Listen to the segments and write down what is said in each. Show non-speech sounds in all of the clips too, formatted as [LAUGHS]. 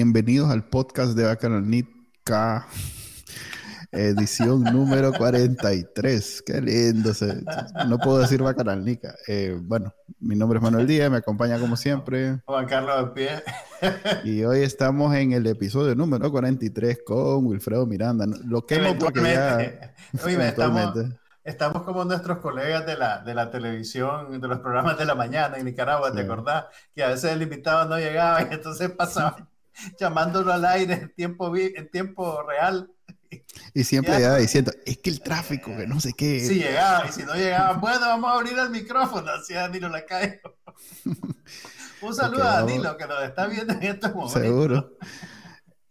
Bienvenidos al podcast de Bacanalnica, edición [LAUGHS] número 43. Qué lindo. no puedo decir Bacanalnica. Eh, bueno, mi nombre es Manuel Díaz, me acompaña como siempre. Juan Carlos de Pie. y hoy estamos en el episodio número 43 con Wilfredo Miranda. Lo que porque ya... estamos, estamos como nuestros colegas de la, de la televisión, de los programas de la mañana en Nicaragua, ¿te acordás? Que a veces el invitado no llegaba y entonces pasaba [LAUGHS] llamándolo al aire en tiempo, en tiempo real. Y siempre llegaba diciendo, es que el tráfico, que no sé qué. Si llegaba, y si no llegaba, bueno, vamos a abrir el micrófono, así Danilo la cae. [LAUGHS] Un saludo a Danilo que nos está viendo en estos momentos. Seguro.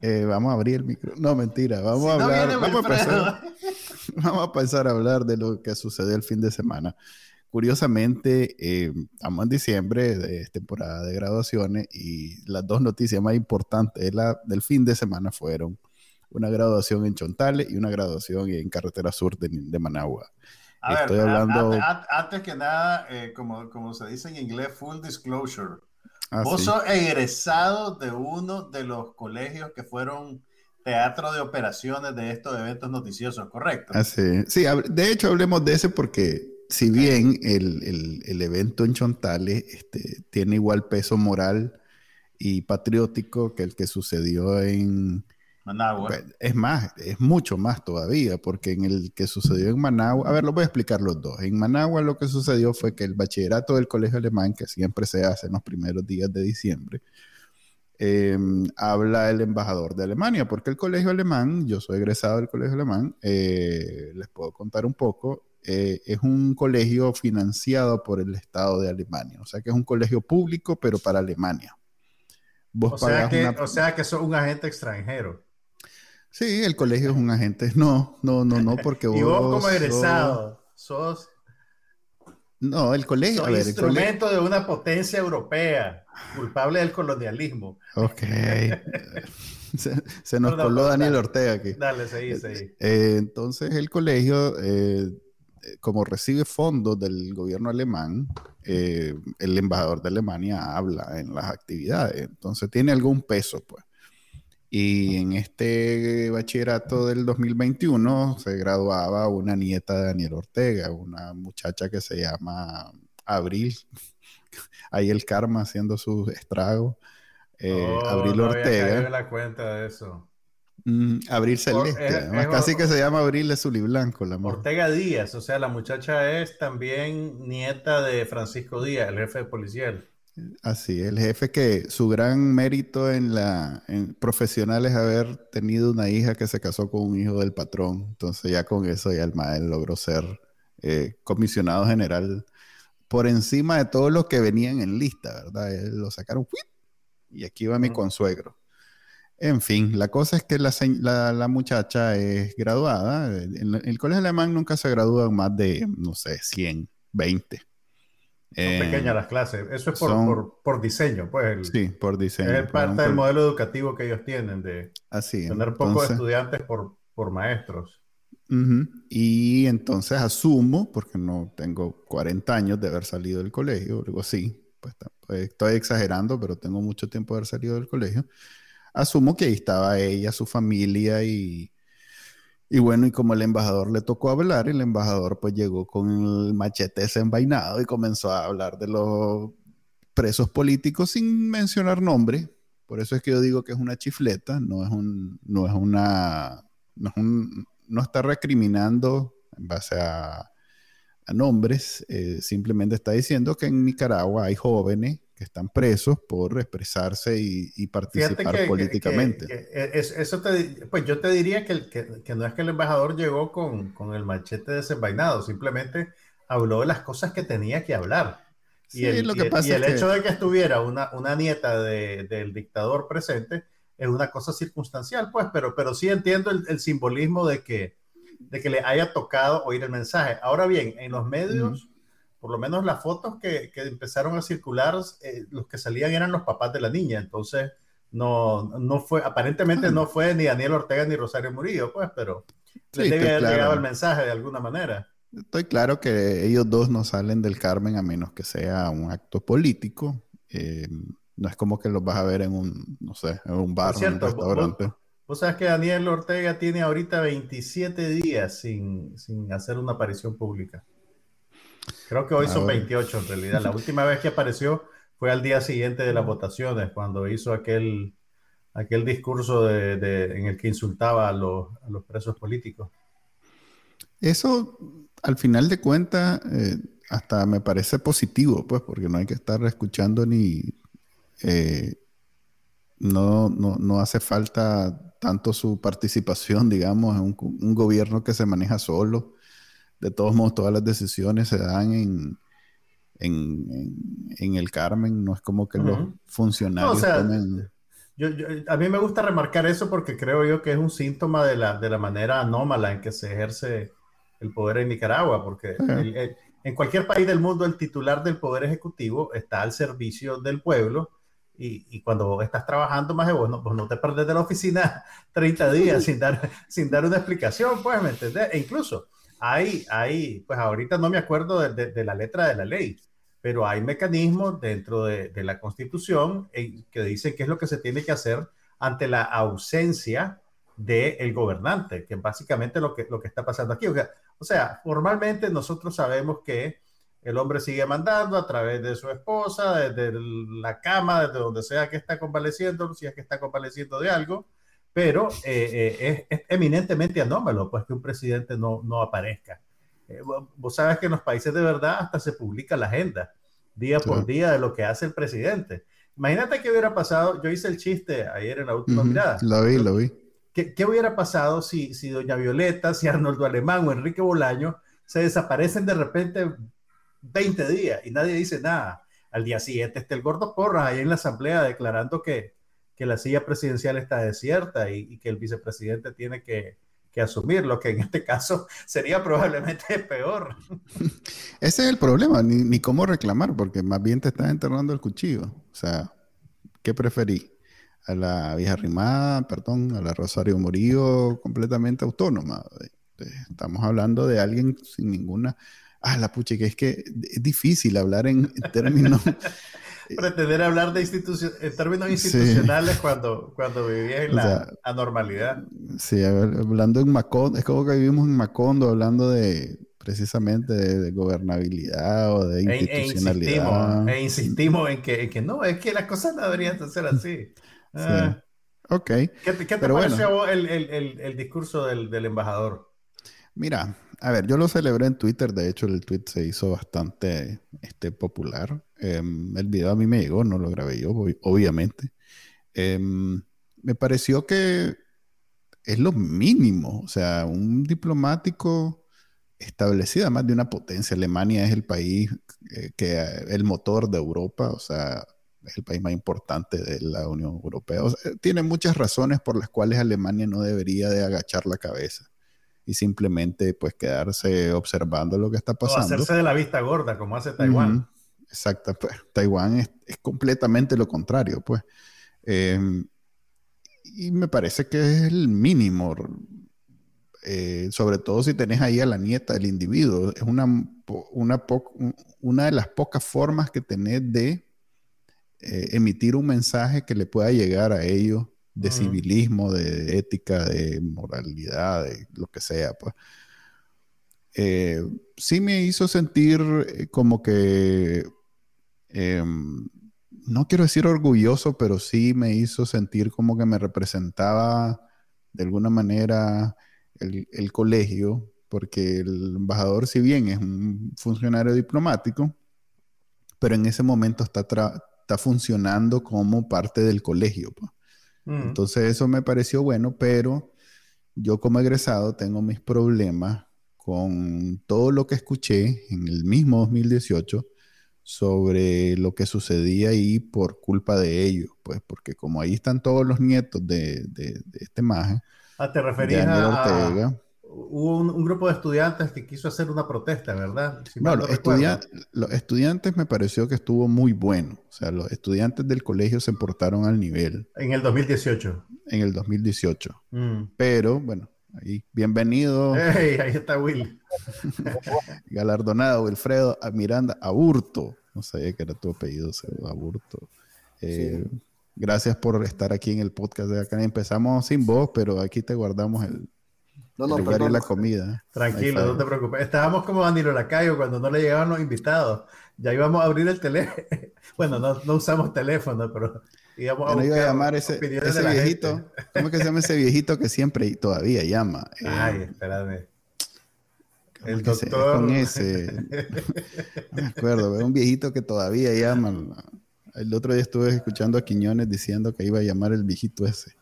Eh, vamos a abrir el micrófono. No, mentira, vamos a hablar. vamos, a pasar, [LAUGHS] vamos a pasar a hablar de lo que sucedió el fin de semana. Curiosamente, eh, estamos en diciembre, es temporada de graduaciones, y las dos noticias más importantes del fin de semana fueron una graduación en Chontales y una graduación en Carretera Sur de, Managua. Estoy hablando... Antes, que nada, eh, como, como se dice en inglés, full disclosure. Ah, Vos sos egresado de uno de los colegios que fueron teatro de operaciones de estos eventos noticiosos, ¿correcto? Ah, sí. sí, de hecho hablemos de ese porque si bien el, evento en Chontales este, tiene igual peso moral y patriótico que el que sucedió en Managua. Es más, es mucho más todavía, porque en el que sucedió en Managua, a ver, lo voy a explicar los dos. En Managua lo que sucedió fue que el bachillerato del colegio alemán, que siempre se hace en los primeros días de diciembre, em, habla el embajador de Alemania, porque el colegio alemán, yo soy egresado del colegio alemán, eh, les puedo contar un poco, eh, es un colegio financiado por el Estado de Alemania. O sea que es un colegio público, pero para Alemania. o, sea que, o sea que sos un agente extranjero. Sí, el colegio es un agente. [LAUGHS] No, no, no, no, porque vos. [LAUGHS] y vos como egresado, sos. No, el colegio. Sos instrumento de una potencia europea, culpable del colonialismo. Ok. [LAUGHS] se, nos coló Daniel Ortega aquí. Dale, seguí, seguí. Eh, entonces, el colegio eh, como recibe fondos del gobierno alemán, eh, el embajador de Alemania habla en las actividades, entonces tiene algún peso, pues. Y en este bachillerato del 2021 se graduaba una nieta de Daniel Ortega, una muchacha que se llama Abril. [LAUGHS] Ahí el karma haciendo sus estragos. Eh, oh, Abril no Ortega. la cuenta de eso. Mm, Abril Celeste. casi que se llama Abril de Zuli Blanco, la Ortega Díaz, o sea, la muchacha es también nieta de Francisco Díaz, el jefe policial. Así, el jefe que su gran mérito en la profesional es haber tenido una hija que se casó con un hijo del patrón. Entonces ya con eso ya el maestro logró ser eh, comisionado general por encima de todos los que venían en lista, ¿verdad? lo sacaron y aquí va mi consuegro. En fin, la cosa es que la, muchacha es graduada. En el colegio alemán nunca se gradúan más de, no sé, 100, 20. Son eh, pequeñas las clases. Eso es por, diseño, pues. sí, por diseño. Es parte del modelo educativo que ellos tienen de así, tener pocos estudiantes por, por maestros. Y entonces asumo, porque no tengo 40 años de haber salido del colegio, algo así, pues, pues estoy exagerando, pero tengo mucho tiempo de haber salido del colegio asumo que ahí estaba ella, su familia y, y bueno, y como el embajador le tocó hablar, el embajador pues llegó con el machete desenvainado y comenzó a hablar de los presos políticos sin mencionar nombre. Por eso es que yo digo que es una chifleta, no es un, no es una, no, es un, no está recriminando en base a, nombres, eh, simplemente está diciendo que en Nicaragua hay jóvenes que están presos por expresarse y, participar políticamente. eso pues yo te diría que, que, no es que el embajador llegó con, con, el machete desenvainado, simplemente habló de las cosas que tenía que hablar. y el, lo que pasa y el hecho de que estuviera una, una nieta de, del dictador presente es una cosa circunstancial, pues, pero, pero sí entiendo el, simbolismo de que, de que le haya tocado oír el mensaje. Ahora bien, en los medios, por lo menos las fotos que, que empezaron a circular, eh, los que salían eran los papás de la niña, entonces no, no fue, aparentemente no fue ni Daniel Ortega ni Rosario Murillo, pues, pero sí, debe haber llegado el mensaje de alguna manera. Estoy claro que ellos dos no salen del Carmen a menos que sea un acto político. Eh, no es como que los vas a ver en un, no sé, en un bar o en un restaurante. Vos, sabes que Daniel Ortega tiene ahorita 27 días sin, sin hacer una aparición pública. Creo que hoy son 28 en realidad. La última vez que apareció fue al día siguiente de las votaciones, cuando hizo aquel, aquel discurso de, en el que insultaba a los, a los, presos políticos. Eso, al final de cuentas, eh, hasta me parece positivo, pues, porque no hay que estar escuchando ni... Eh, no, no, no, hace falta tanto su participación, digamos, en un, un gobierno que se maneja solo. De todos modos, todas las decisiones se dan en, en, el Carmen, no es como que los funcionarios a mí me gusta remarcar eso porque creo yo que es un síntoma de la, de la manera anómala en que se ejerce el poder en Nicaragua, porque en cualquier país del mundo el titular del poder ejecutivo está al servicio del pueblo y, y cuando estás trabajando más de vos, no, pues no te perdes de la oficina [LAUGHS] 30 días sin dar, sin dar una explicación, pues, ¿me entendés? E incluso hay, hay, pues ahorita no me acuerdo de, la letra de la ley, pero hay mecanismos dentro de, la Constitución que dicen qué es lo que se tiene que hacer ante la ausencia del gobernante, que es básicamente lo que, lo que está pasando aquí. O sea, formalmente nosotros sabemos que el hombre sigue mandando a través de su esposa, desde la cama, desde donde sea que está convaleciendo, si es que está convaleciendo de algo, pero eh, eh, es, eminentemente anómalo, pues que un presidente no, no aparezca. Eh, vos sabes que en los países de verdad hasta se publica la agenda día por día de lo que hace el presidente. Imagínate qué hubiera pasado, yo hice el chiste ayer en la última mirada. Lo vi, lo vi. ¿Qué, ¿Qué, hubiera pasado si, si doña Violeta, si Arnoldo Alemán o Enrique Bolaño se desaparecen de repente 20 días y nadie dice nada? Al día siguiente está el gordo Porras ahí en la asamblea declarando que, que la silla presidencial está desierta y, y que el vicepresidente tiene que, que asumir, lo que en este caso [LAUGHS] sería probablemente [LAUGHS] peor. [LAUGHS] Ese es el problema, ni, cómo reclamar, porque más bien te estás enterrando el cuchillo. O sea, ¿qué preferí? A la vieja rimada, perdón, a la Rosario Murillo completamente autónoma. Estamos hablando de alguien sin ninguna... Ah, la pucha, que es que es difícil hablar en términos pretender hablar de institución, en términos institucionales cuando, cuando vivía en la anormalidad. Sí, hablando en Macondo, es como que vivimos en Macondo hablando de precisamente de, gobernabilidad o de e, e institucionalidad. E, insistimos, en, que, que, no, es que las cosas no deberían ser así. Ah. Ok. ¿Qué, te pareció el, el, el, discurso del, del embajador? Mira, a ver, yo lo celebré en Twitter, de hecho el tweet se hizo bastante este, popular. Em, el video a mí me llegó, no lo grabé yo, obviamente. Em, me pareció que es lo mínimo, o sea, un diplomático establecido, además de una potencia. Alemania es el país eh, que el motor de Europa, o sea, es el país más importante de la Unión Europea. tiene muchas razones por las cuales Alemania no debería de agachar la cabeza y simplemente pues quedarse observando lo que está pasando. O hacerse de la vista gorda, como hace Taiwán. Exacto, pues Taiwán es, completamente lo contrario, pues. Em, y me parece que es el mínimo, eh, sobre todo si tenés ahí a la nieta del individuo. Es una, una, una de las pocas formas que tenés de eh, emitir un mensaje que le pueda llegar a ellos de civilismo, de ética, de moralidad, de lo que sea, pues. Eh, sí me hizo sentir como que, em, no quiero decir orgulloso, pero sí me hizo sentir como que me representaba de alguna manera el, colegio, porque el embajador, si bien es un funcionario diplomático, pero en ese momento está, está funcionando como parte del colegio. Pues. Mm. Entonces eso me pareció bueno, pero yo como egresado tengo mis problemas con todo lo que escuché en el mismo 2018 sobre lo que sucedía ahí por culpa de ellos, pues, porque como ahí están todos los nietos de, este maje. Ah, te referías a... Hubo un, grupo de estudiantes que quiso hacer una protesta, ¿verdad? no, los, los, estudiantes me pareció que estuvo muy bueno. O sea, los estudiantes del colegio se portaron al nivel. En el 2018. En el 2018. Mm. Pero, bueno, ahí, bienvenido. [LAUGHS] ahí está Will. [LAUGHS] Galardonado Wilfredo Miranda Aburto. No sabía que era tu apellido, Aburto. Eh, gracias por estar aquí en el podcast de acá. Empezamos sin voz, pero aquí te guardamos el, no, no, lugar la comida. Tranquilo, no te preocupes. Estábamos como Danilo Lacayo cuando no le llegaban los invitados. Ya íbamos a abrir el teléfono. [LAUGHS] bueno, no, no, usamos teléfono, pero íbamos a, iba a llamar ese, ese viejito. ¿Cómo es que se llama ese viejito que siempre todavía llama? Ay, eh, espérame. El doctor. con ese. no me acuerdo, un viejito que todavía llama. El otro día estuve escuchando a Quiñones diciendo que iba a llamar el viejito ese.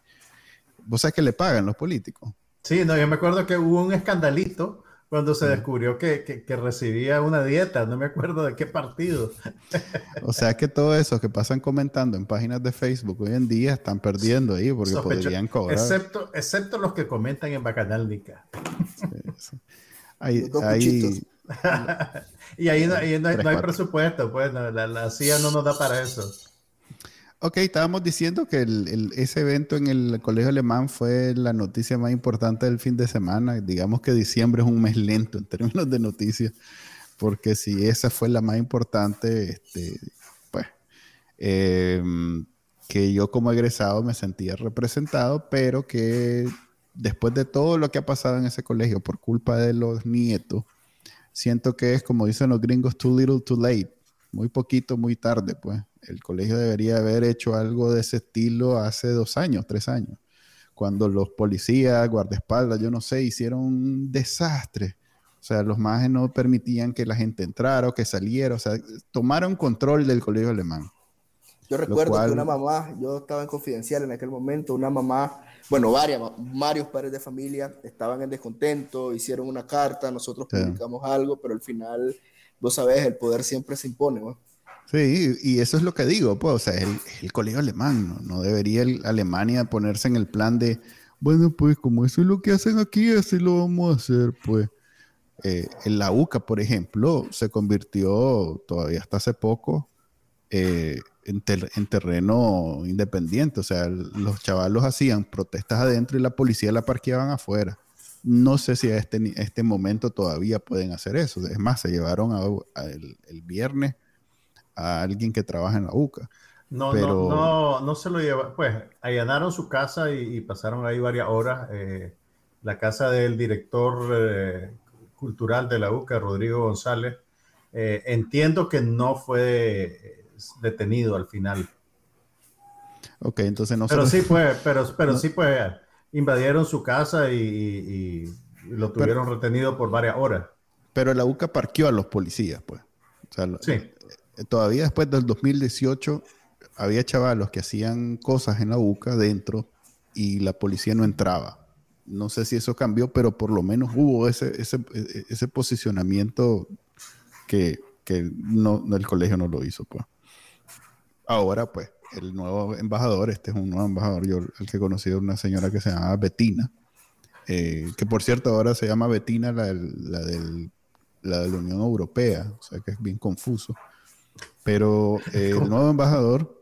¿Vos sabés que le pagan los políticos? Sí, no, yo me acuerdo que hubo un escandalito cuando se descubrió que, recibía una dieta, no me acuerdo de qué partido. O sea que todo eso que pasan comentando en páginas de Facebook hoy en día están perdiendo ahí porque podrían cobrar. Excepto, excepto los que comentan en Bacanalnica. Hay, [LAUGHS] y ahí, no, hay, presupuesto, pues la, CIA no nos da para eso. Ok, estábamos diciendo que ese evento en el colegio alemán fue la noticia más importante del fin de semana. Digamos que diciembre es un mes lento en términos de noticias, porque si esa fue la más importante, este, pues, em, que yo como egresado me sentía representado, pero que después de todo lo que ha pasado en ese colegio por culpa de los nietos, siento que es como dicen los gringos, too little, too late. Muy poquito, muy tarde, pues. El colegio debería haber hecho algo de ese estilo hace dos años, tres años, cuando los policías, guardaespaldas, yo no sé, hicieron un desastre. O sea, los majes no permitían que la gente entrara o que saliera. O sea, tomaron control del colegio alemán. Yo recuerdo que una mamá, yo estaba en confidencial en aquel momento, una mamá bueno, varias, varios padres de familia estaban en descontento, hicieron una carta, nosotros publicamos algo, pero al final, vos sabés, el poder siempre se impone. ¿no? Sí, y eso es lo que digo, pues, o sea, el, el colegio alemán, ¿no? no debería Alemania ponerse en el plan de, bueno, pues como eso es lo que hacen aquí, así lo vamos a hacer, pues. Eh, en la UCA, por ejemplo, se convirtió todavía hasta hace poco eh, en, terreno independiente. O sea, los chavalos hacían protestas adentro y la policía la parqueaban afuera. No sé si a este, este momento todavía pueden hacer eso. Es más, se llevaron el, viernes a alguien que trabaja en la UCA. No, no, no, no se lo lleva. Pues allanaron su casa y, pasaron ahí varias horas. Eh, la casa del director eh, cultural de la UCA, Rodrigo González. Eh, entiendo que no fue detenido al final. Ok, entonces no Pero sí [LAUGHS] fue, pero, pero sí pues invadieron su casa y, lo tuvieron retenido por varias horas. Pero la UCA parqueó a los policías, pues. sí. Todavía después del 2018 había chavalos que hacían cosas en la UCA dentro y la policía no entraba. No sé si eso cambió, pero por lo menos hubo ese, ese, ese posicionamiento que, que no, el colegio no lo hizo, pues. Ahora, pues, el nuevo embajador, este es un nuevo embajador, yo el que he conocido una señora que se llama Betina, eh, que por cierto ahora se llama Betina la, la, del, la de la Unión Europea, o sea que es bien confuso. Pero [LAUGHS] eh, el nuevo embajador,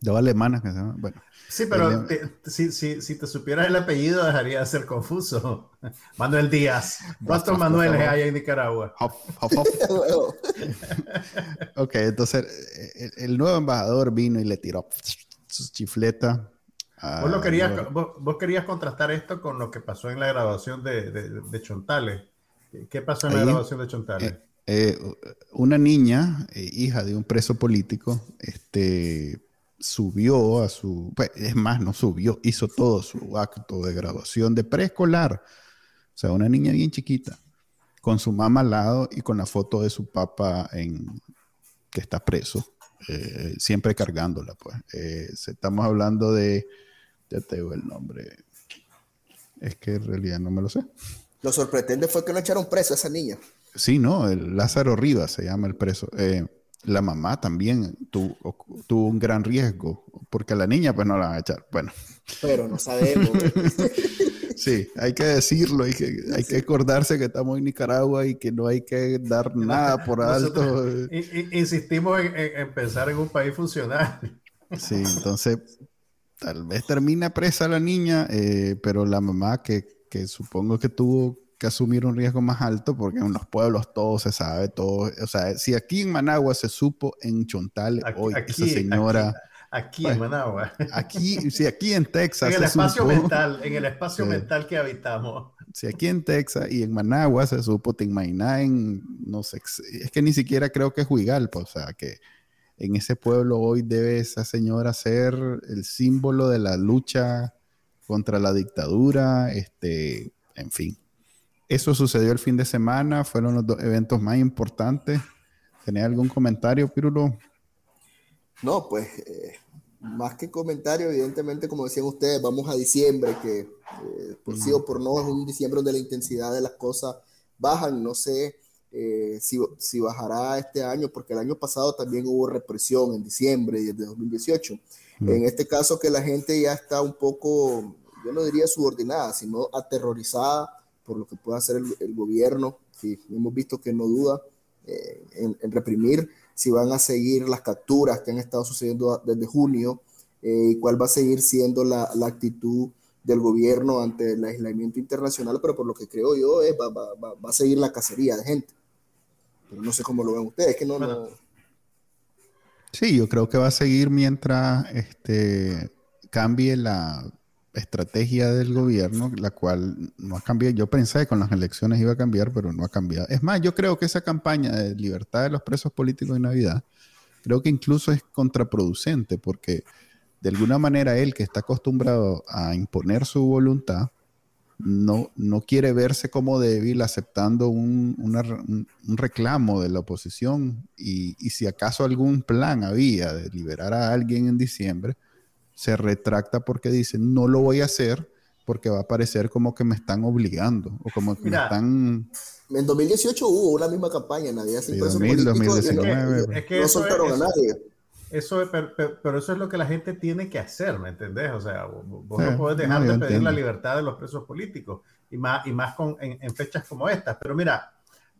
de alemana, que se llama, bueno, Sí, pero si, si, si, te supieras el apellido dejaría de ser confuso. [LAUGHS] Manuel Díaz. ¿Cuántos Manueles hay en Nicaragua? [LAUGHS] ok, entonces el, nuevo embajador vino y le tiró su chifleta. ¿Vos, lo querías, vos, querías contrastar esto con lo que pasó en la graduación de, de, Chontales. ¿Qué pasó en la graduación de Chontales? Eh, eh, una niña, eh, hija de un preso político, este subió a su, pues, es más, no subió, hizo todo su acto de graduación de preescolar. O sea, una niña bien chiquita, con su mamá al lado y con la foto de su papá en, que está preso, eh, siempre cargándola, pues. Estamos hablando de, ya te digo el nombre, es que en realidad no me lo sé. Lo sorprendente fue que no echaron preso a esa niña. Sí, no, el Lázaro Rivas se llama el preso. Eh, la mamá también tuvo, tuvo, un gran riesgo, porque a la niña pues no la van a echar. Bueno. Pero no sabemos. [LAUGHS] sí, hay que decirlo, hay que, hay que acordarse que estamos en Nicaragua y que no hay que dar nada por alto. insistimos en, pensar en un país funcional. Sí, entonces tal vez termine presa la niña, eh, pero la mamá que, que supongo que tuvo que asumir un riesgo más alto porque en los pueblos todo se sabe, todo, o sea, si aquí en Managua se supo en Chontal hoy esa señora... Aquí, en Managua. Aquí, sí, aquí en Texas. [LAUGHS] en el espacio mental, en el espacio mental que habitamos. Si aquí en Texas y en Managua se supo, te imaginas en, no sé, es que ni siquiera creo que es Huigalpa, o sea, que en ese pueblo hoy debe esa señora ser el símbolo de la lucha contra la dictadura, este, en fin. Eso sucedió el fin de semana, fueron los dos eventos más importantes. ¿Tenés algún comentario, Pirulo? No, pues eh, más que comentario, evidentemente, como decían ustedes, vamos a diciembre, que eh, por sí o por no es un diciembre donde la intensidad de las cosas bajan. No sé eh, si, si, bajará este año, porque el año pasado también hubo represión en diciembre de 2018. En este caso que la gente ya está un poco, yo no diría subordinada, sino aterrorizada por lo que pueda hacer el, gobierno, hemos visto que no duda eh, en, reprimir, si van a seguir las capturas que han estado sucediendo desde junio eh, y cuál va a seguir siendo la, la, actitud del gobierno ante el aislamiento internacional, pero por lo que creo yo es va, va, va, a seguir la cacería de gente. Pero no sé cómo lo ven ustedes, que no, no... Sí, yo creo que va a seguir mientras este, cambie la, estrategia del gobierno, la cual no ha cambiado. Yo pensé que con las elecciones iba a cambiar, pero no ha cambiado. Es más, yo creo que esa campaña de libertad de los presos políticos en Navidad, creo que incluso es contraproducente, porque de alguna manera él, que está acostumbrado a imponer su voluntad, no, no quiere verse como débil aceptando un, un reclamo de la oposición y, y si acaso algún plan había de liberar a alguien en diciembre, se retracta porque dice, no lo voy a hacer porque va a parecer como que me están obligando o como que me están... En 2018 hubo una misma campaña, nadie sin 2019. Es que, eso soltaron a nadie. Eso, pero, eso es lo que la gente tiene que hacer, ¿me entendés? O sea, vos no podés dejar de pedir la libertad de los presos políticos y más, y más con, en, en, fechas como estas. Pero mira,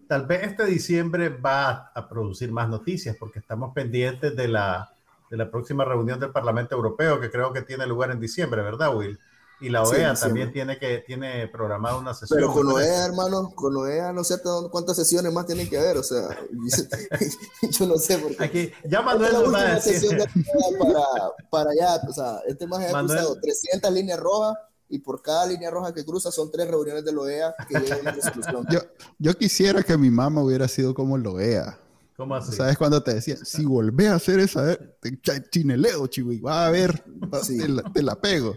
tal vez este diciembre va a producir más noticias porque estamos pendientes de la, de la próxima reunión del Parlamento Europeo, que creo que tiene lugar en diciembre, ¿verdad, Will? Y la OEA también tiene que tiene programada una sesión. Pero con OEA, hermano, con OEA no sé cuántas sesiones más tienen que haber, o sea, [LAUGHS] yo no sé por qué. Aquí, ya Manuel nos va a decir. Para, para allá, o sea, este más ha cruzado 300 líneas rojas y por cada línea roja que cruza son tres reuniones de la OEA que llegan a una [LAUGHS] resolución. Yo, yo quisiera que mi mamá hubiera sido como el OEA. ¿Cómo así? ¿Sabes cuando te decía, si volvés a hacer esa, eh, chineleo, chivo, y va a ver, te, la, pego.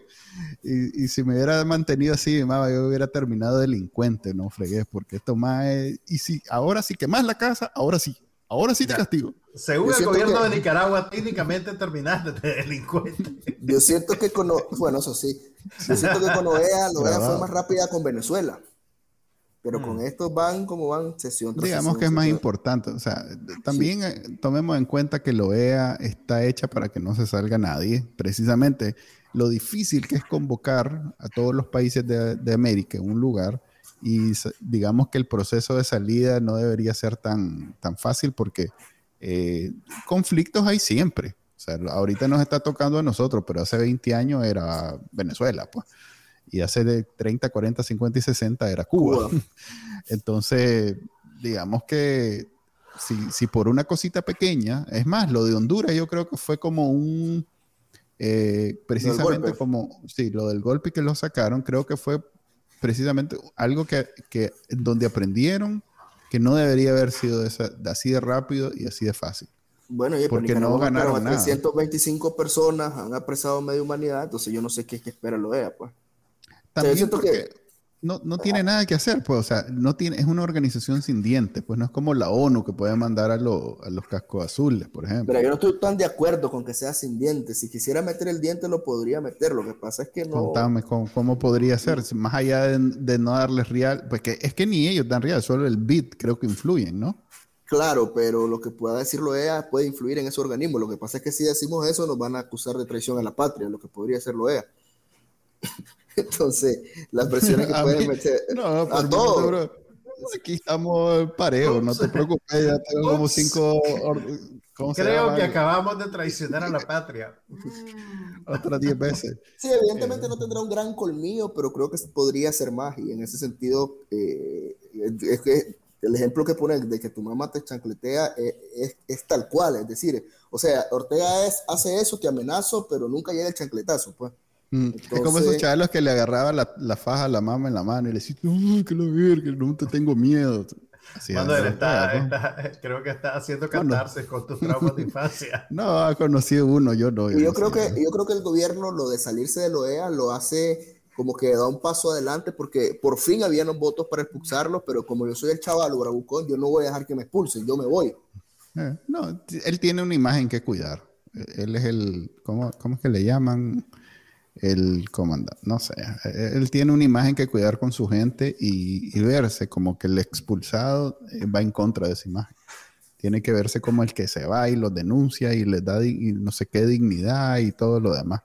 Y, si me hubiera mantenido así, yo hubiera terminado delincuente, no fregues, porque esto más es, y si ahora sí quemas la casa, ahora sí, ahora sí te castigo. Según el gobierno de Nicaragua, técnicamente terminaste de delincuente. Yo siento que con, bueno, eso sí, yo siento que con OEA, la OEA fue más rápida con Venezuela. Pero con mm. estos van como van sesión Digamos que es más importante. O sea, también eh, tomemos en cuenta que la OEA está hecha para que no se salga nadie. Precisamente lo difícil que es convocar a todos los países de, América en un lugar y digamos que el proceso de salida no debería ser tan, tan fácil porque eh, conflictos hay siempre. O sea, ahorita nos está tocando a nosotros, pero hace 20 años era Venezuela, pues y hace de 30, 40, 50 y 60 era Cuba. [LAUGHS] Entonces, digamos que si, si, por una cosita pequeña, es más, lo de Honduras yo creo que fue como un, eh, precisamente como, sí, lo del golpe que lo sacaron, creo que fue precisamente algo que, que donde aprendieron que no debería haber sido así de rápido y así de fácil. Bueno, y porque no ganaron nada. 325 personas han apresado media humanidad, entonces yo no sé qué es que espera lo vea, pues. También porque no, no tiene nada que hacer, pues, o sea, no tiene, es una organización sin dientes, pues no es como la ONU que puede mandar a, a los cascos azules, por ejemplo. Pero yo no estoy tan de acuerdo con que sea sin dientes. Si quisiera meter el diente, lo podría meter. Lo que pasa es que no. Contame cómo, podría ser, más allá de, no darles real, pues que es que ni ellos dan real, solo el bit creo que influyen, ¿no? Claro, pero lo que pueda decir EA puede influir en ese organismo. Lo que pasa es que si decimos eso nos van a acusar de traición a la patria, lo que podría ser EA. [LAUGHS] Entonces, las presiones que [LAUGHS] pueden meter no, a todos. Aquí estamos parejos, no te preocupes, ya tengo como cinco. Creo que acabamos de traicionar a la patria. Otras diez veces. Sí, evidentemente no tendrá un gran colmillo, pero creo que podría ser más. Y en ese sentido, eh, es que el ejemplo que pone de que tu mamá te chancletea es, es, tal cual, es decir, o sea, Ortega es, hace eso, te amenazo, pero nunca llega el chancletazo, pues. Mm, es como esos chavos que le agarraban la, la, faja a la mamá en la mano y le decían, ¡Uy, que lo que no te tengo miedo! Cuando él está, creo que está haciendo cantarse con tus traumas de infancia. [LAUGHS] no, ha conocido uno, yo no. Yo, creo que, yo creo que el gobierno, lo de salirse de OEA, lo hace como que da un paso adelante porque por fin habían los votos para expulsarlos, pero como yo soy el chaval bravucón, yo no voy a dejar que me expulsen, yo me voy. Eh, no, él tiene una imagen que cuidar. Él es el, ¿cómo, cómo es que le llaman? El comandante, no sé. Él tiene una imagen que cuidar con su gente y, y verse como que el expulsado eh, va en contra de esa imagen. Tiene que verse como el que se va y los denuncia y les da no sé qué dignidad y todo lo demás.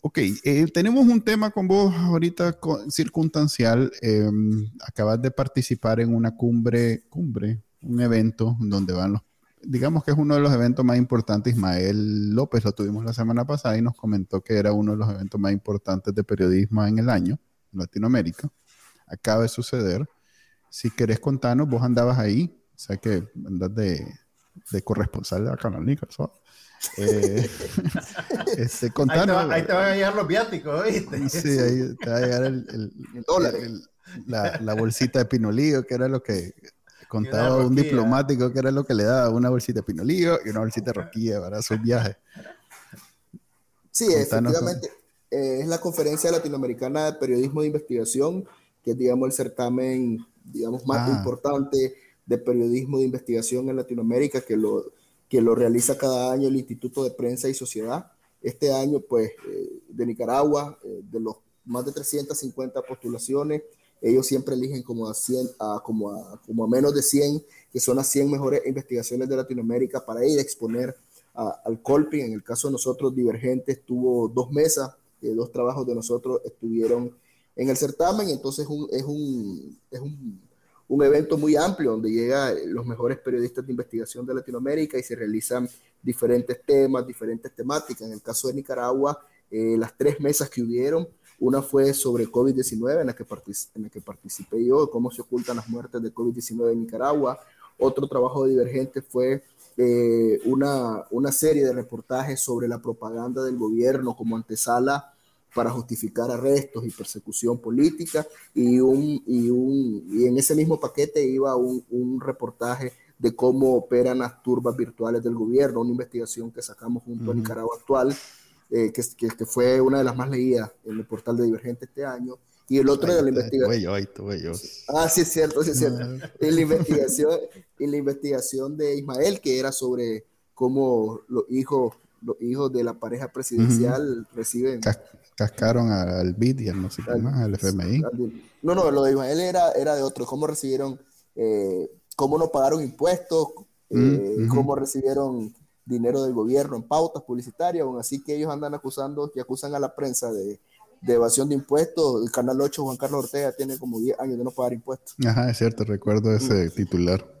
Ok, eh, tenemos un tema con vos ahorita circunstancial. Em, acabas de participar en una cumbre, cumbre, un evento donde van los, digamos que es uno de los eventos más importantes. Ismael López lo tuvimos la semana pasada y nos comentó que era uno de los eventos más importantes de periodismo en el año, en Latinoamérica. Acaba de suceder. Si querés contarnos, vos andabas ahí, o sea que andas de, de corresponsal de la Canal ¿sabes? Eh, [LAUGHS] este, ahí, te van a llegar los viáticos, ¿viste? Sí, ahí te va a llegar [LAUGHS] el, la, la, bolsita de pinolillo, que era lo que contaba un diplomático, que era lo que le daba una bolsita de pinolillo y una bolsita de roquilla para su viaje. Sí, efectivamente. Eh, es la conferencia latinoamericana de periodismo de investigación, que es, digamos, el certamen, digamos, más ah. importante de periodismo de investigación en Latinoamérica, que lo, que lo realiza cada año el Instituto de Prensa y Sociedad. Este año, pues, eh, de Nicaragua, eh, de los más de 350 postulaciones, ellos siempre eligen como a, 100, a, como, a, como a menos de 100, que son las 100 mejores investigaciones de Latinoamérica para ir a exponer al Colping. En el caso de nosotros, Divergentes tuvo dos mesas, eh, dos trabajos de nosotros estuvieron en el certamen, entonces un, es un, es un un evento muy amplio donde llegan los mejores periodistas de investigación de Latinoamérica y se realizan diferentes temas, diferentes temáticas. En el caso de Nicaragua, eh, las tres mesas que hubieron, una fue sobre COVID-19, en, la que en la que participé yo, cómo se ocultan las muertes de COVID-19 en Nicaragua. Otro trabajo divergente fue eh, una, una serie de reportajes sobre la propaganda del gobierno como antesala para justificar arrestos y persecución política y, un, y, un, y en ese mismo paquete iba un, un reportaje de cómo operan las turbas virtuales del gobierno, una investigación que sacamos junto a Nicaragua Actual, eh, que, que, que, fue una de las más leídas en el portal de Divergente este año. Y el otro de la investigación. Ah, sí, es cierto, sí, es cierto. y, la investigación, y la investigación de Ismael, que era sobre cómo los hijos, los hijos de la pareja presidencial reciben cascaron al BID y al no sé qué más, al FMI. No, no, lo de Ismael era, era de otro, cómo recibieron, eh, cómo no pagaron impuestos, mm, eh, cómo recibieron dinero del gobierno en pautas publicitarias, aún así que ellos andan acusando, que acusan a la prensa de, de evasión de impuestos. El Canal 8, Juan Carlos Ortega, tiene como 10 años de no pagar impuestos. Ajá, es cierto, recuerdo ese mm. titular.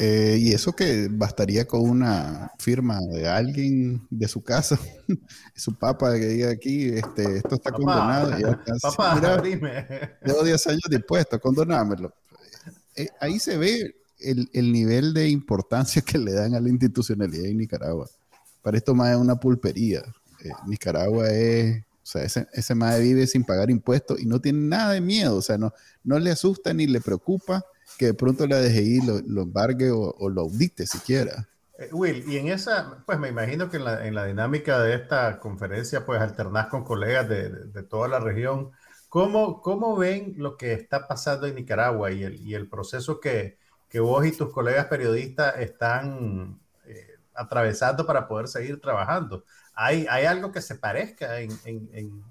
Eh, y eso que bastaría con una firma de alguien de su casa, [LAUGHS] su papá que diga aquí, este, esto está condenado. Ya [LAUGHS] papá, dime. Tengo 10 años de impuesto, condonámelo. Eh, ahí se ve el, el, nivel de importancia que le dan a la institucionalidad en Nicaragua. Para esto más es una pulpería. Eh, Nicaragua es, o sea, ese, ese madre vive sin pagar impuestos y no tiene nada de miedo, o sea, no, no le asusta ni le preocupa que de pronto la DGI lo, lo embargue o, lo audite siquiera. Eh, Will, y en esa, pues me imagino que en la, en la dinámica de esta conferencia, pues alternás con colegas de, de, toda la región. ¿Cómo, ¿Cómo, ven lo que está pasando en Nicaragua y el, y el proceso que, que, vos y tus colegas periodistas están eh, atravesando para poder seguir trabajando? ¿Hay, hay algo que se parezca en,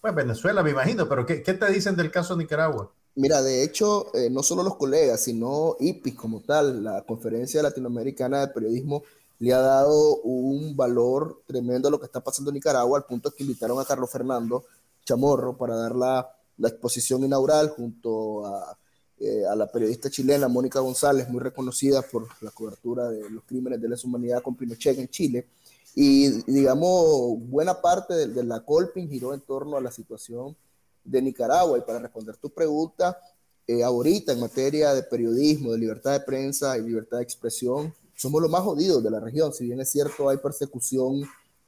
pues Venezuela, me imagino, pero ¿qué, ¿qué, te dicen del caso Nicaragua? Mira, de hecho, eh, no solo los colegas, sino IPIS como tal, la Conferencia Latinoamericana de Periodismo, le ha dado un valor tremendo a lo que está pasando en Nicaragua, al punto que invitaron a Carlos Fernando Chamorro para dar la, la exposición inaugural junto a, eh, a, la periodista chilena Mónica González, muy reconocida por la cobertura de los crímenes de lesa humanidad con Pinochet en Chile. Y digamos, buena parte de, de la Colpin giró en torno a la situación de Nicaragua. Y para responder tu pregunta, eh, ahorita en materia de periodismo, de libertad de prensa y libertad de expresión, somos los más jodidos de la región. Si bien es cierto, hay persecución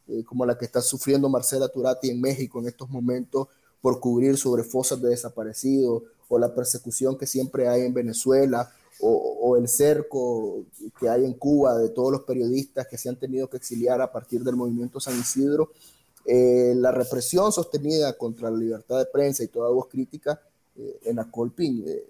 eh, como la que está sufriendo Marcela Turati en México en estos momentos por cubrir sobre fosas de desaparecidos, o la persecución que siempre hay en Venezuela, o, el cerco que hay en Cuba de todos los periodistas que se han tenido que exiliar a partir del movimiento San Isidro. Eh, la represión sostenida contra la libertad de prensa y toda voz crítica eh, en Acolpin eh,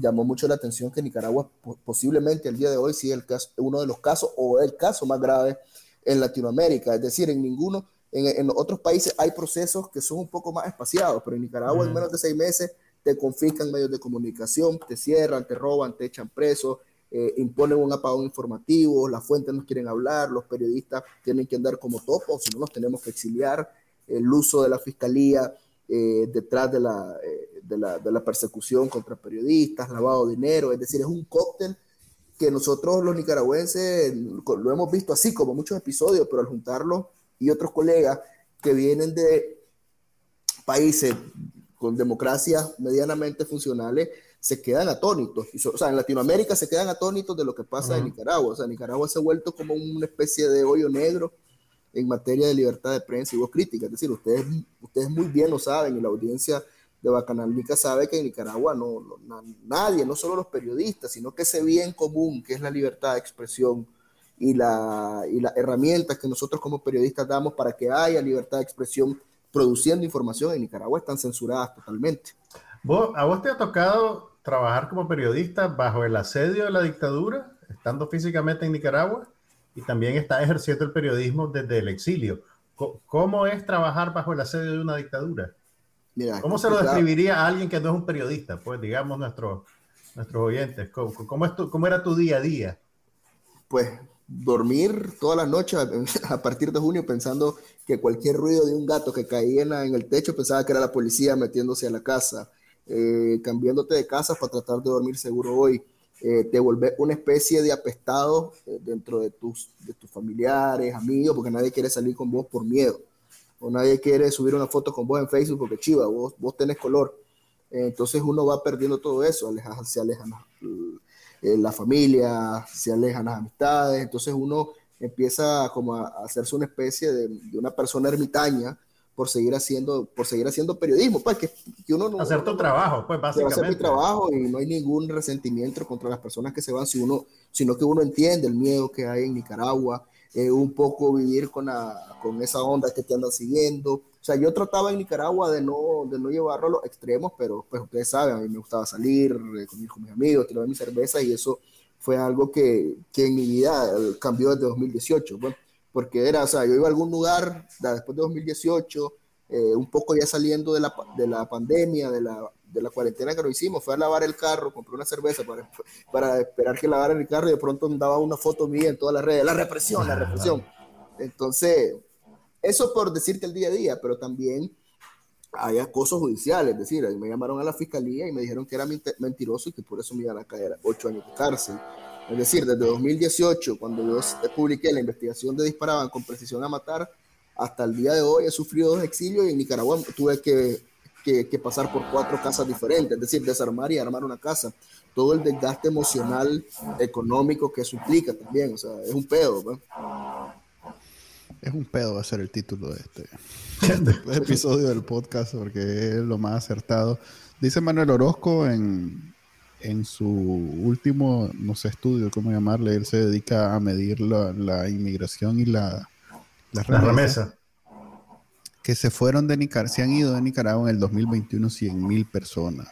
llamó mucho la atención que Nicaragua posiblemente el día de hoy sí es el caso, uno de los casos o el caso más grave en Latinoamérica. Es decir, en ninguno, en, otros países hay procesos que son un poco más espaciados, pero en Nicaragua en menos de seis meses te confiscan medios de comunicación, te cierran, te roban, te echan preso, eh, imponen un apagón informativo, las fuentes no quieren hablar, los periodistas tienen que andar como topos, si no nos tenemos que exiliar, el uso de la fiscalía eh, detrás de la, eh, de, la, de la persecución contra periodistas, lavado de dinero, es decir, es un cóctel que nosotros los nicaragüenses lo hemos visto así como muchos episodios, pero al juntarlo y otros colegas que vienen de países con democracias medianamente funcionales, se quedan atónitos. O sea, en Latinoamérica se quedan atónitos de lo que pasa en Nicaragua. O sea, Nicaragua se ha vuelto como una especie de hoyo negro en materia de libertad de prensa y voz crítica. Es decir, ustedes, ustedes muy bien lo saben y la audiencia de Bacanalnica sabe que en Nicaragua no, nadie, no solo los periodistas, sino que ese bien común que es la libertad de expresión y, la, y las herramientas que nosotros como periodistas damos para que haya libertad de expresión produciendo información en Nicaragua están censuradas totalmente. ¿A vos te ha tocado trabajar como periodista bajo el asedio de la dictadura, estando físicamente en Nicaragua, y también está ejerciendo el periodismo desde el exilio? ¿Cómo es trabajar bajo el asedio de una dictadura? ¿Cómo se lo describiría a alguien que no es un periodista? Pues digamos nuestros nuestros oyentes, ¿cómo, es ¿cómo era tu día a día? Pues dormir toda la noche [LAUGHS] a partir de junio pensando que cualquier ruido de un gato que caía en, el techo pensaba que era la policía metiéndose a la casa, eh, cambiándote de casa para tratar de dormir seguro hoy, eh, te volver una especie de apestado eh, dentro de tus, de tus familiares, amigos, porque nadie quiere salir con vos por miedo o nadie quiere subir una foto con vos en Facebook porque chiva, vos, vos tenés color. entonces uno va perdiendo todo eso, se alejan eh, la familia, se alejan las amistades, entonces uno empieza como a, hacerse una especie de, una persona ermitaña por seguir haciendo, por seguir haciendo periodismo, pues que, uno no... Hacer tu trabajo, pues básicamente. Hacer mi trabajo y no hay ningún resentimiento contra las personas que se van, si uno, sino que uno entiende el miedo que hay en Nicaragua, eh, un poco vivir con, con esa onda que te andan siguiendo. O sea, yo trataba en Nicaragua de no, de no llevarlo a los extremos, pero pues ustedes saben, a mí me gustaba salir eh, con, mis, amigos, tirar mi cerveza y eso fue algo que, que en mi vida eh, cambió desde 2018. Bueno, porque era, o sea, yo iba a algún lugar después de 2018, un poco ya saliendo de la, de la pandemia, de la de la cuarentena que lo hicimos, fue a lavar el carro, compré una cerveza para, para esperar que lavara el carro y de pronto daba una foto mía en todas las redes, la represión, la represión. Entonces, eso por decirte el día a día, pero también hay acosos judiciales, es decir, me llamaron a la fiscalía y me dijeron que era mentiroso y que por eso me iban a caer ocho años de cárcel. Es decir, desde 2018, cuando yo publiqué la investigación de Disparaban con precisión a matar, hasta el día de hoy he sufrido dos exilios y en Nicaragua tuve que que, pasar por cuatro casas diferentes, es decir, desarmar y armar una casa. Todo el desgaste emocional, económico que eso implica también, o sea, es un pedo. Es un pedo va a ser el título [LAUGHS] de este, episodio del podcast porque es lo más acertado. Dice Manuel Orozco en, en su último, no sé, estudio, ¿cómo llamarle? Él se dedica a medir la, inmigración y la, la remesa que se fueron de Nicaragua, se han ido de Nicaragua en el 2021 100 mil personas.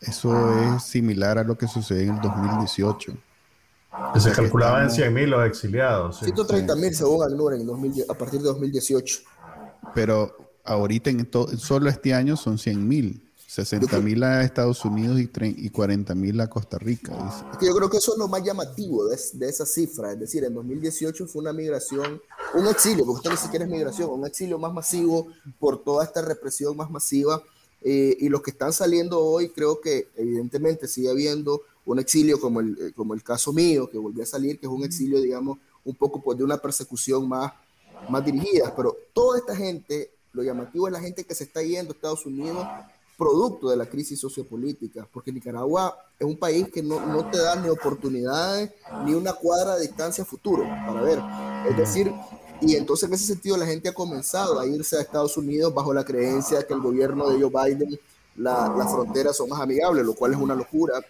Eso es similar a lo que sucedió en el 2018. Se calculaba en 100 mil los exiliados. 130 mil según ACNUR a partir de 2018. Pero ahorita en solo este año son 100 mil. 60 mil a Estados Unidos y, y 40 mil a Costa Rica. Es que yo creo que eso es lo más llamativo de, de, esa cifra. Es decir, en 2018 fue una migración, un exilio, porque usted ni siquiera es migración, un exilio más masivo por toda esta represión más masiva. Eh, y los que están saliendo hoy, creo que evidentemente sigue habiendo un exilio como el, eh, como el caso mío, que volvió a salir, que es un exilio, digamos, un poco pues, de una persecución más, más dirigida. Pero toda esta gente, lo llamativo es la gente que se está yendo a Estados Unidos producto de la crisis sociopolítica, porque Nicaragua es un país que no, no, te da ni oportunidades ni una cuadra de distancia futuro para ver. Es decir, y entonces en ese sentido la gente ha comenzado a irse a Estados Unidos bajo la creencia de que el gobierno de Joe Biden, la, las fronteras son más amigables, lo cual es una locura.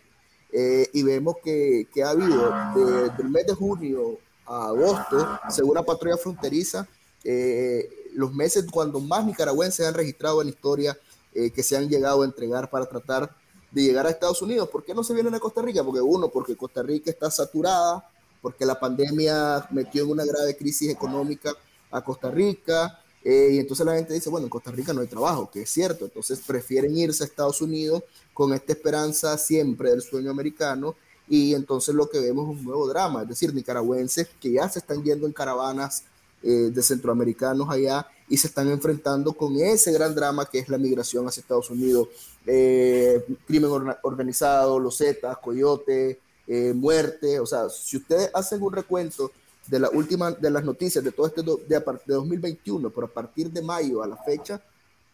Eh, y vemos que, que ha habido desde el mes de junio a agosto, según la patrulla fronteriza, eh, los meses cuando más nicaragüenses han registrado en la historia eh, que se han llegado a entregar para tratar de llegar a Estados Unidos. ¿Por qué no se vienen a Costa Rica? Porque uno, porque Costa Rica está saturada, porque la pandemia metió en una grave crisis económica a Costa Rica, eh, y entonces la gente dice, bueno, en Costa Rica no hay trabajo, que es cierto, entonces prefieren irse a Estados Unidos con esta esperanza siempre del sueño americano, y entonces lo que vemos es un nuevo drama, es decir, nicaragüenses que ya se están yendo en caravanas eh, de centroamericanos allá y se están enfrentando con ese gran drama que es la migración hacia Estados Unidos. Eh, crimen organizado, los Zetas, Coyote, eh, muerte. O sea, si ustedes hacen un recuento de la última de las noticias de todo este de, de 2021, pero a partir de mayo a la fecha,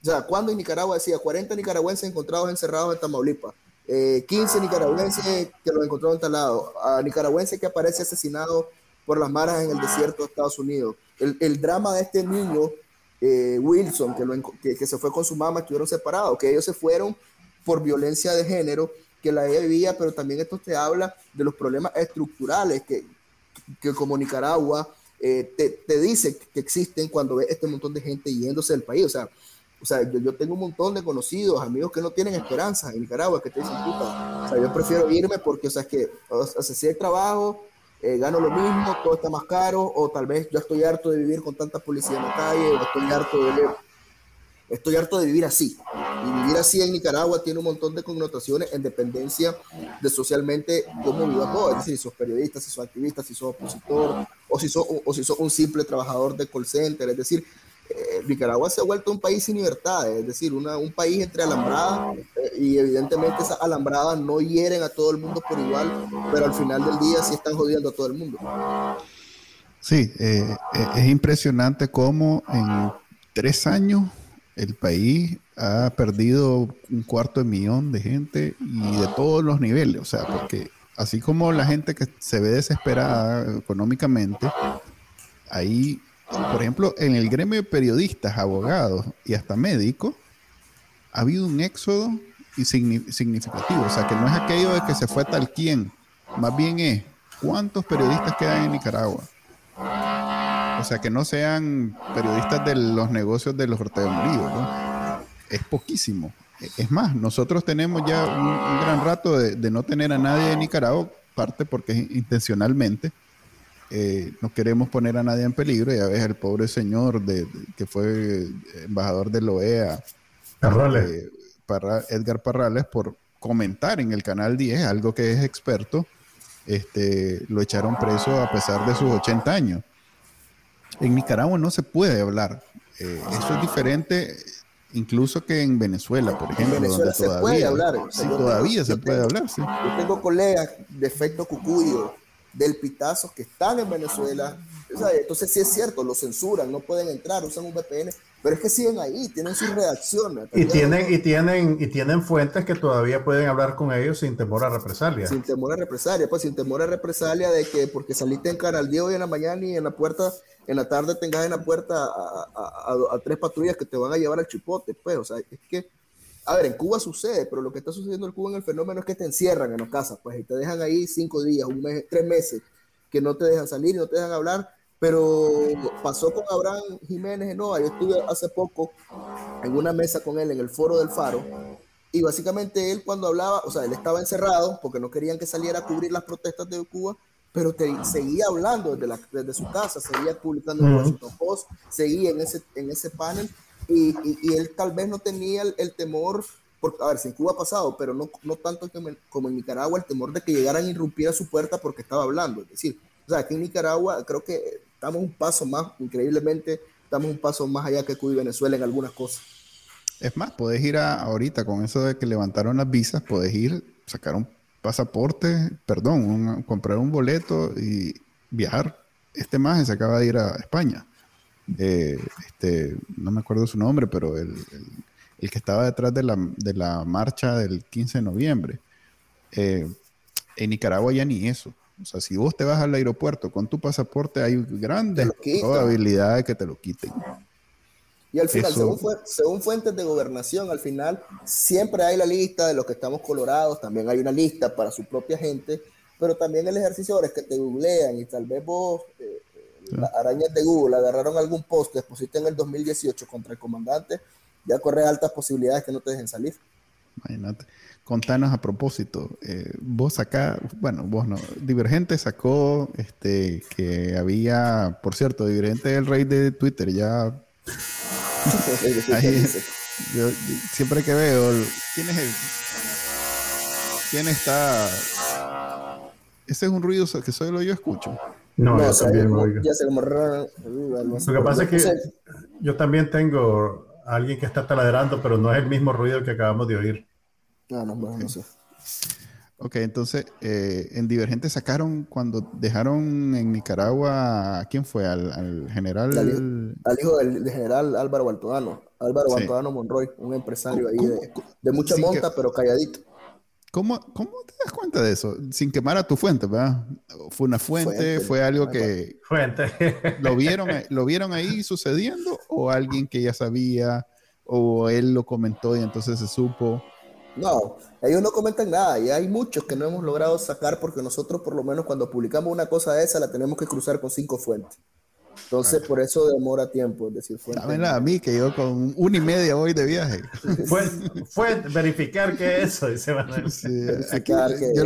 o sea, cuando en Nicaragua decía 40 nicaragüenses encontrados encerrados en Tamaulipas, 15 nicaragüenses que los encontraron en tal lado, a nicaragüense que aparece asesinado por las maras en el desierto de Estados Unidos. El, el drama de este niño eh, Wilson, que, que, se fue con su mamá, estuvieron separados, que ellos se fueron por violencia de género, que la ella vivía, pero también esto te habla de los problemas estructurales que, que como Nicaragua eh, te, te, dice que existen cuando ves este montón de gente yéndose del país. O sea, o sea yo, yo, tengo un montón de conocidos, amigos que no tienen esperanza en Nicaragua, que te dicen, puta, o sea, yo prefiero irme porque, o sea, es que, o sea, trabajo, eh, gano lo mismo, todo está más caro, o tal vez yo estoy harto de vivir con tanta policía en la calle, o estoy harto de estoy harto de vivir así. Y vivir así en Nicaragua tiene un montón de connotaciones en dependencia de socialmente cómo viva todo. Es decir, si sos periodista, si sos activista, si sos opositor, o si sos, o si sos un simple trabajador de call center. Es decir, eh, Nicaragua se ha vuelto un país sin libertad, es decir, una, un país entre alambradas eh, y evidentemente esas alambradas no hieren a todo el mundo por igual, pero al final del día sí están jodiendo a todo el mundo. Sí, eh, es impresionante cómo en tres años el país ha perdido un cuarto de millón de gente y de todos los niveles, o sea, porque así como la gente que se ve desesperada económicamente, ahí por ejemplo, en el gremio de periodistas, abogados y hasta médicos, ha habido un éxodo y significativo. O sea, que no es aquello de que se fue tal quien, más bien es cuántos periodistas quedan en Nicaragua. O sea, que no sean periodistas de los negocios de los Ortega Murillo, ¿no? Es poquísimo. Es más, nosotros tenemos ya un, gran rato de, de, no tener a nadie en Nicaragua, parte porque intencionalmente, eh, no queremos poner a nadie en peligro. Ya ves, el pobre señor de, que fue embajador de la OEA, eh, Edgar Parrales, por comentar en el canal 10 algo que es experto, este, lo echaron preso a pesar de sus 80 años. En Nicaragua no se puede hablar. Eh, eso es diferente incluso que en Venezuela, por ejemplo, donde se todavía, puede hablar. Sí, todavía se puede hablar. Sí. Yo tengo colegas de efecto cucuyo del pitazo que están en Venezuela. entonces sí es cierto, lo censuran, no pueden entrar, usan un VPN, pero es que siguen ahí, tienen sus reacciones. Y tienen, y, tienen, y tienen fuentes que todavía pueden hablar con ellos sin temor a represalia. Sin temor a represalia, pues sin temor a represalia de que porque saliste en Canal 10 hoy en la mañana y en la puerta, en la tarde tengas en la puerta a, tres patrullas que te van a llevar al chipote, pues, o sea, es que a ver, en Cuba sucede, pero lo que está sucediendo en Cuba en el fenómeno es que te encierran en las casas, pues, y te dejan ahí cinco días, un mes, tres meses, que no te dejan salir no te dejan hablar. Pero pasó con Abraham Jiménez en Nova. Yo estuve hace poco en una mesa con él en el foro del Faro. Y básicamente él cuando hablaba, o sea, él estaba encerrado porque no querían que saliera a cubrir las protestas de Cuba, pero te, seguía hablando desde, la, desde su casa, seguía publicando en Washington Post, seguía en ese, en ese panel y, y, él tal vez no tenía el, temor porque, a ver, si en Cuba ha pasado, pero no, no tanto como en Nicaragua, el temor de que llegaran a irrumpir a su puerta porque estaba hablando. Es decir, o sea, aquí en Nicaragua creo que estamos un paso más, increíblemente, estamos un paso más allá que Cuba y Venezuela en algunas cosas. Es más, puedes ir a, ahorita con eso de que levantaron las visas, puedes ir, sacar un pasaporte, perdón, comprar un boleto y viajar. Este más se acaba de ir a España. Eh, este, no me acuerdo su nombre, pero el, que estaba detrás de la, marcha del 15 de noviembre. Eh, en Nicaragua ya ni eso. O sea, si vos te vas al aeropuerto con tu pasaporte, hay grandes probabilidades de que te lo quiten. Y al final, según, fuentes de gobernación, al final siempre hay la lista de los que estamos colorados, también hay una lista para su propia gente, pero también el ejercicio ahora es que te googlean y tal vez vos, eh, las arañas de Google, agarraron algún post que pusiste en el 2018 contra el comandante, ya corre altas posibilidades que no te dejen salir. Imagínate. Contanos a propósito, eh, vos acá, bueno, vos no, Divergente sacó este que había, por cierto, Divergente es el rey de Twitter, ya [LAUGHS] yo, siempre que veo, ¿quién es el? ¿Quién está? Ese es un ruido que solo yo escucho. No, yo también lo oigo. Lo que pasa es que yo también tengo a alguien que está taladrando, pero no es el mismo ruido que acabamos de oír. No, no, no, no sé. Ok, entonces eh, en Divergente sacaron cuando dejaron en Nicaragua, ¿a quién fue? Al, general. Al, hijo del, general Álvaro Baltodano, Álvaro Baltodano Monroy, un empresario ahí de, mucha monta, pero calladito. ¿Cómo, ¿Cómo te das cuenta de eso? Sin quemar a tu fuente, ¿verdad? ¿Fue una fuente? ¿Fue algo que... Fuente. ¿lo, [LAUGHS] vieron, ¿Lo vieron ahí sucediendo? ¿O alguien que ya sabía? ¿O él lo comentó y entonces se supo? No, ellos no comentan nada y hay muchos que no hemos logrado sacar porque nosotros por lo menos cuando publicamos una cosa de esa la tenemos que cruzar con cinco fuentes. Entonces, por eso demora tiempo, es decir, fuente. Dámela a mí, que yo con una y media voy de viaje. Fue, fue verificar que eso, dice Manuel. yo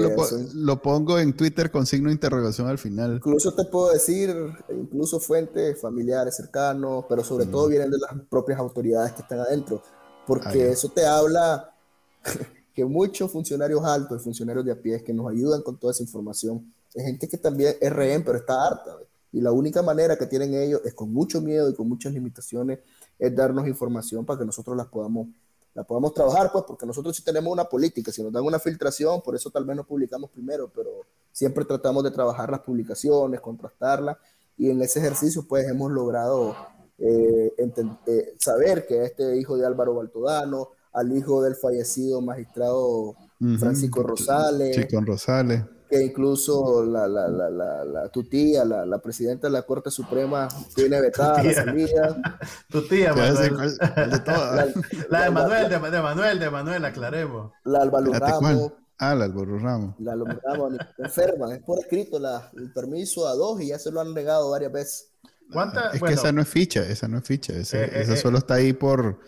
lo, pongo en Twitter con signo de interrogación al final. Incluso te puedo decir, incluso fuentes familiares cercanos, pero sobre todo vienen de las propias autoridades que están adentro, porque eso te habla [LAUGHS] que muchos funcionarios altos y funcionarios de a pie que nos ayudan con toda esa información, es gente que también es rehén, pero está harta. Y la única manera que tienen ellos es con mucho miedo y con muchas limitaciones, es darnos información para que nosotros las podamos, la podamos trabajar, pues, porque nosotros sí tenemos una política, si nos dan una filtración, por eso tal vez no publicamos primero, pero siempre tratamos de trabajar las publicaciones, contrastarlas, y en ese ejercicio, pues, hemos logrado eh, eh, saber que este hijo de Álvaro Baltodano, al hijo del fallecido magistrado Francisco Rosales. Sí, con Rosales. Que incluso la, la, la, la tu tía, la, presidenta de la Corte Suprema, tiene vetada la salida. tu tía, Manuel. La, de Manuel, de, Manuel, de Manuel, aclaremos. La Álvaro Ramos. Ah, la Álvaro Ramos. La Álvaro Ramos, [LAUGHS] enferma. Es por escrito la, el permiso a dos y ya se lo han negado varias veces. es que esa no es ficha, esa no es ficha. Esa, eh, esa eh, solo está ahí por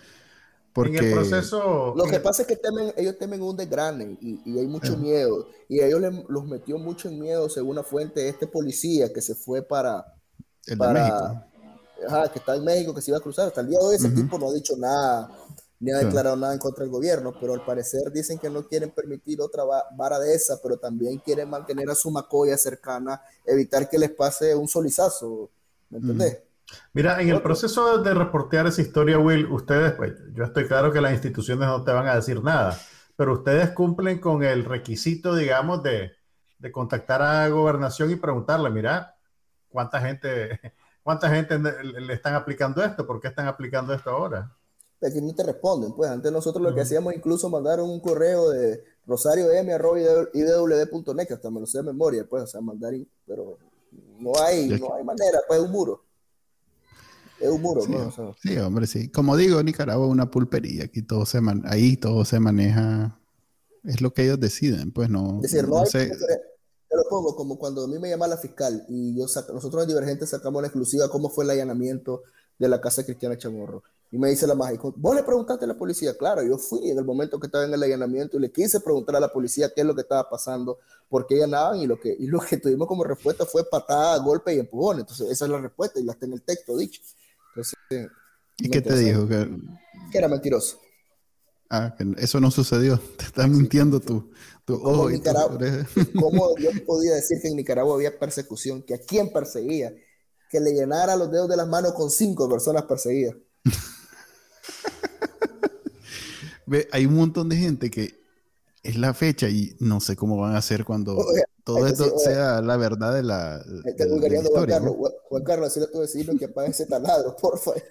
porque... En el proceso... Lo que pasa es que temen, ellos temen un desgrane y, y hay mucho miedo. Y a ellos los metió mucho en miedo, según una fuente, este policía que se fue para... El para, de México. Ajá, que está en México, que se iba a cruzar. Hasta el día de hoy ese tipo no ha dicho nada, ni ha declarado nada en contra del gobierno, pero al parecer dicen que no quieren permitir otra vara de esa, pero también quieren mantener a su macoya cercana, evitar que les pase un solizazo. ¿Me entendés? Mira, en el proceso de reportear esa historia, Will, ustedes, pues, yo estoy claro que las instituciones no te van a decir nada, pero ustedes cumplen con el requisito, digamos, de, contactar a gobernación y preguntarle, mira, ¿cuánta gente, [LAUGHS] cuánta gente le están aplicando esto? ¿Por qué están aplicando esto ahora? Aquí ni te responden, pues antes nosotros lo que hacíamos incluso mandar un correo de rosario m que hasta me lo sé de memoria, pues, o sea, mandar, pero no hay, no hay manera, pues un muro es un muro, ¿no? sí, hombre, sí. Como digo, Nicaragua es una pulpería. Aquí todo se ahí todo se maneja. Es lo que ellos deciden, pues no. Es decir, no, sé. Yo lo pongo como cuando a mí me llama la fiscal y yo nosotros en Divergente sacamos la exclusiva cómo fue el allanamiento de la casa de Cristiana Chamorro. Y me dice la mágica, vos le preguntaste a la policía, claro, yo fui en el momento que estaba en el allanamiento y le quise preguntar a la policía qué es lo que estaba pasando, por qué allanaban y lo que, y lo que tuvimos como respuesta fue patada, golpe y empujón. Entonces esa es la respuesta y la está en el texto dicho. ¿Y qué te dijo? Que... era mentiroso. Ah, eso no sucedió. [LAUGHS] Te estás mintiendo tú. [LAUGHS] ¿Cómo, ¿Cómo Dios podía decir que en Nicaragua había persecución? ¿Que a quién perseguía? Que le llenara los dedos de las manos con cinco personas perseguidas. [LAUGHS] Ve, hay un montón de gente que es la fecha y no sé cómo van a hacer cuando todo esto sea la verdad de la, Juan Carlos, Juan Carlos, así le puedo decir que apague ese taladro, por favor.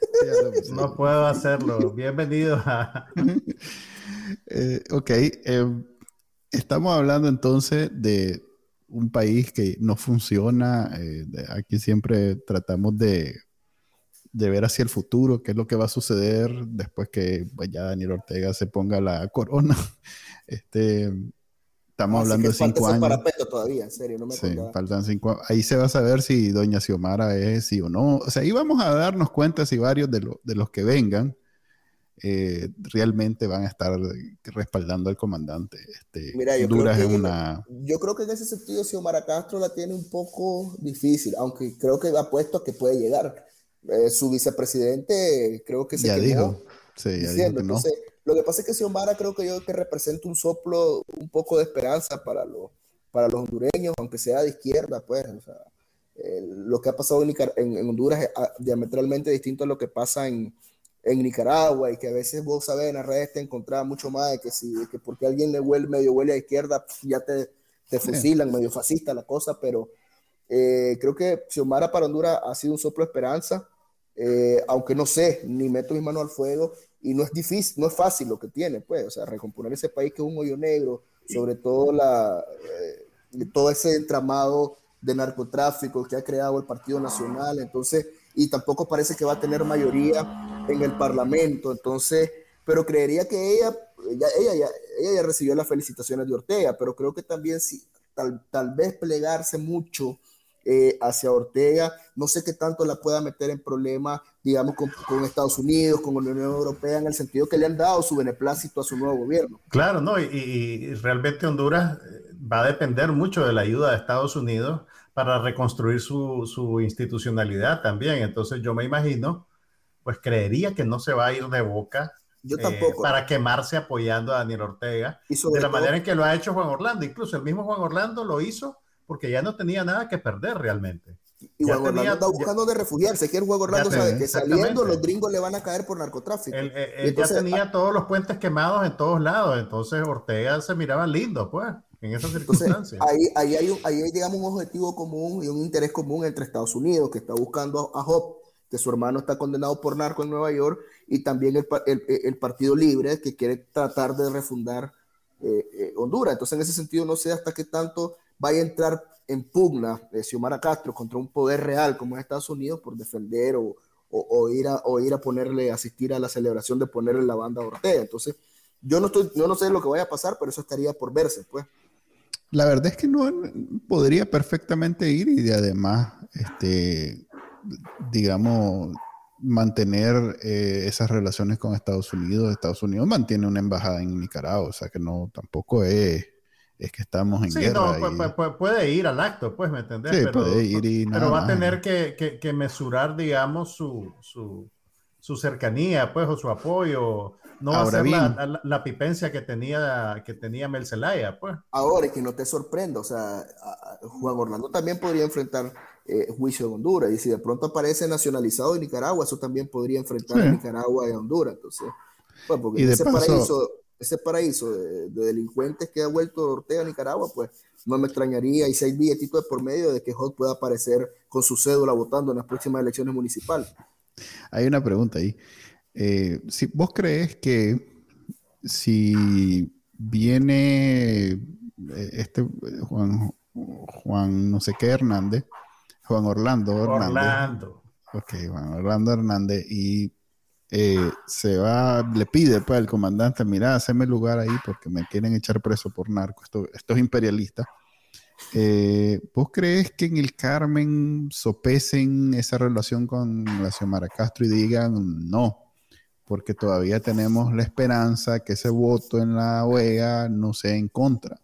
no puedo hacerlo. Bienvenido a... [LAUGHS] eh, ok, eh, estamos hablando entonces de un país que no funciona. Eh, aquí siempre tratamos de, de, ver hacia el futuro, qué es lo que va a suceder después que pues, ya Daniel Ortega se ponga la corona. [LAUGHS] Este, estamos hablando de cinco años. todavía, en serio, no me sí, faltan cinco Ahí se va a saber si Doña Xiomara es sí o no. O sea, ahí vamos a darnos cuenta si varios de, de los que vengan eh, realmente van a estar respaldando al comandante. Este, Mira, yo creo, que, una... yo creo que en ese sentido Xiomara Castro la tiene un poco difícil, aunque creo que ha puesto que puede llegar. Eh, su vicepresidente creo que se ya dijo, sí, ya dijo que no. Lo que pasa es que Xiomara creo que yo que representa un soplo, un poco de esperanza para, los para los hondureños, aunque sea de izquierda, pues, o sea, eh, lo que ha pasado en, en Honduras es ah, diametralmente distinto a lo que pasa en, en Nicaragua y que a veces vos sabes en las redes te encontrás mucho más de que si que porque alguien le huele medio huele a izquierda ya te, te fusilan, medio fascista la cosa, pero eh, creo que Xiomara para Honduras ha sido un soplo de esperanza, eh, aunque no sé, ni meto mi mano al fuego y no es difícil, no es fácil lo que tiene, pues, o sea, recomponer ese país que es un hoyo negro, sobre todo la, eh, todo ese entramado de narcotráfico que ha creado el Partido Nacional, entonces, y tampoco parece que va a tener mayoría en el Parlamento, entonces, pero creería que ella, ella, ella, ella ya recibió las felicitaciones de Ortega, pero creo que también sí, tal, tal vez plegarse mucho eh, hacia Ortega, no sé qué tanto la pueda meter en problemas, digamos, con, con, Estados Unidos, con la Unión Europea, en el sentido que le han dado su beneplácito a su nuevo gobierno. Claro, no, y, y realmente Honduras eh, va a depender mucho de la ayuda de Estados Unidos para reconstruir su, su institucionalidad también. Entonces yo me imagino pues creería que no se va a ir de boca Yo eh, tampoco. para quemarse apoyando a Daniel Ortega de la manera en que lo ha hecho Juan Orlando. Incluso el mismo Juan Orlando lo hizo porque ya no tenía nada que perder realmente. Y Juan Orlando está buscando de refugiarse, que el Juan Orlando sabe que saliendo los gringos le van a caer por narcotráfico. Él, ya tenía ah, todos los puentes quemados en todos lados, entonces Ortega se miraba lindo, pues, en esas circunstancias. ahí, ahí, hay un, ahí hay, digamos, un objetivo común y un interés común entre Estados Unidos, que está buscando a Hop que su hermano está condenado por narco en Nueva York, y también el, el, Partido Libre, que quiere tratar de refundar eh, eh, Honduras. Entonces, en ese sentido, no sé hasta qué tanto vaya a entrar en pugna de Xiomara Castro contra un poder real como es Estados Unidos por defender o, ir, a, a ponerle, asistir a la celebración de ponerle la banda a Ortega. Entonces, yo no, estoy, yo no sé lo que vaya a pasar, pero eso estaría por verse, pues. La verdad es que no podría perfectamente ir y además, este, digamos, mantener eh, esas relaciones con Estados Unidos. Estados Unidos mantiene una embajada en Nicaragua, o sea que no, tampoco es, es que estamos en guerra. No, puede ir al acto, pues, ¿me entendés? pero, puede ir y Pero va a tener que, que, que, mesurar, digamos, su, su, su, cercanía, pues, o su apoyo. No va a ser la, la, pipencia que tenía, que tenía Mel pues. Ahora, y que no te sorprenda, o sea, Juan Orlando también podría enfrentar eh, juicio de Honduras. Y si de pronto aparece nacionalizado en Nicaragua, eso también podría enfrentar a Nicaragua y a Honduras. Entonces, pues, porque ese, paraíso, ese paraíso de, delincuentes que ha vuelto Ortega a Nicaragua, pues no me extrañaría, y si hay billetitos de por medio de que Hot pueda aparecer con su cédula votando en las próximas elecciones municipales. Hay una pregunta ahí. Eh, si vos crees que si viene eh, este Juan, Juan no sé qué Hernández, Juan Orlando Hernández. Orlando. Ok, Juan Orlando Hernández. Y eh, se va, le pide pues al comandante, mira, haceme lugar ahí porque me quieren echar preso por narco, esto, esto es imperialista. Eh, ¿Vos crees que en el Carmen sopesen esa relación con la Xiomara Castro y digan no? Porque todavía tenemos la esperanza que ese voto en la OEA no sea en contra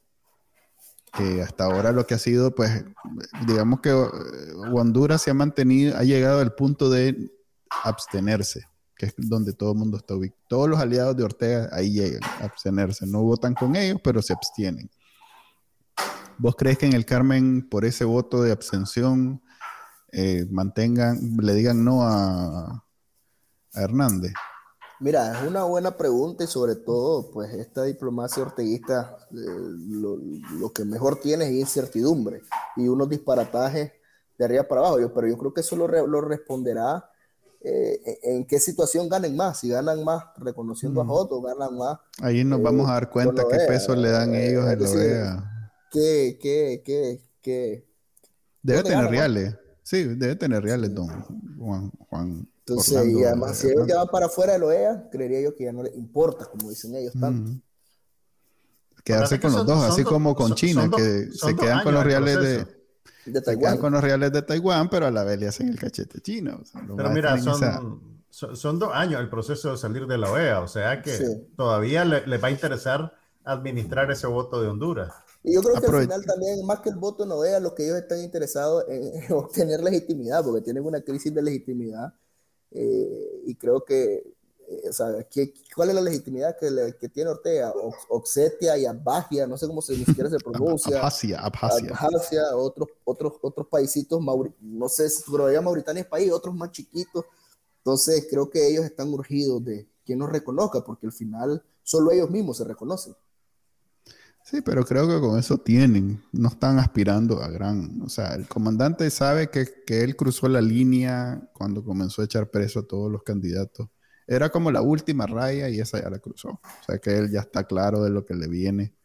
que hasta ahora lo que ha sido, pues, digamos que eh, Honduras se ha mantenido, ha llegado al punto de abstenerse. Que es donde todo el mundo está ubicado. Todos los aliados de Ortega ahí llegan a abstenerse. No votan con ellos, pero se abstienen. ¿Vos crees que en el Carmen, por ese voto de abstención, eh, mantengan, le digan no a, Hernández? Mira, es una buena pregunta y sobre todo, pues esta diplomacia orteguista eh, lo, que mejor tiene es incertidumbre y unos disparatajes de arriba para abajo. Pero yo creo que eso lo, lo responderá eh, en qué situación ganen más, si ganan más reconociendo a Joto, ganan más. Ahí nos vamos a dar cuenta qué peso le dan ellos en la OEA. ¿Qué, qué, qué, qué? Debe tener reales. Sí, debe tener reales, don Juan. Juan Entonces, y además, si ellos ya van para afuera de la OEA, creería yo que ya no les importa, como dicen ellos tanto. Quedarse con los dos, así como con China, que se quedan con los reales de, de Taiwán. con los reales de Taiwán, pero a la vez le hacen el cachete chino. pero mira, son, son, dos años el proceso de salir de la OEA, o sea que todavía les le va a interesar administrar ese voto de Honduras. Y yo creo que al final también, más que el voto no vea, lo que ellos están interesados [LAUGHS] en, obtener legitimidad, porque tienen una crisis de legitimidad. Eh, y creo que, o sea, ¿cuál es la legitimidad que, que tiene Ortega? Oxetia y Abjasia, no sé cómo se, ni siquiera se [LAUGHS] pronuncia. Abjasia, Abjasia. Abjasia, otros, otros, otros paisitos, no sé, todavía Mauritania es país, otros más chiquitos. Entonces, creo que ellos están urgidos de que nos reconozca, porque al final solo ellos mismos se reconocen. Sí, pero creo que con eso tienen, no están aspirando a gran, o sea, el comandante sabe que, él cruzó la línea cuando comenzó a echar preso a todos los candidatos. Era como la última raya y esa ya la cruzó. O sea que él ya está claro de lo que le viene.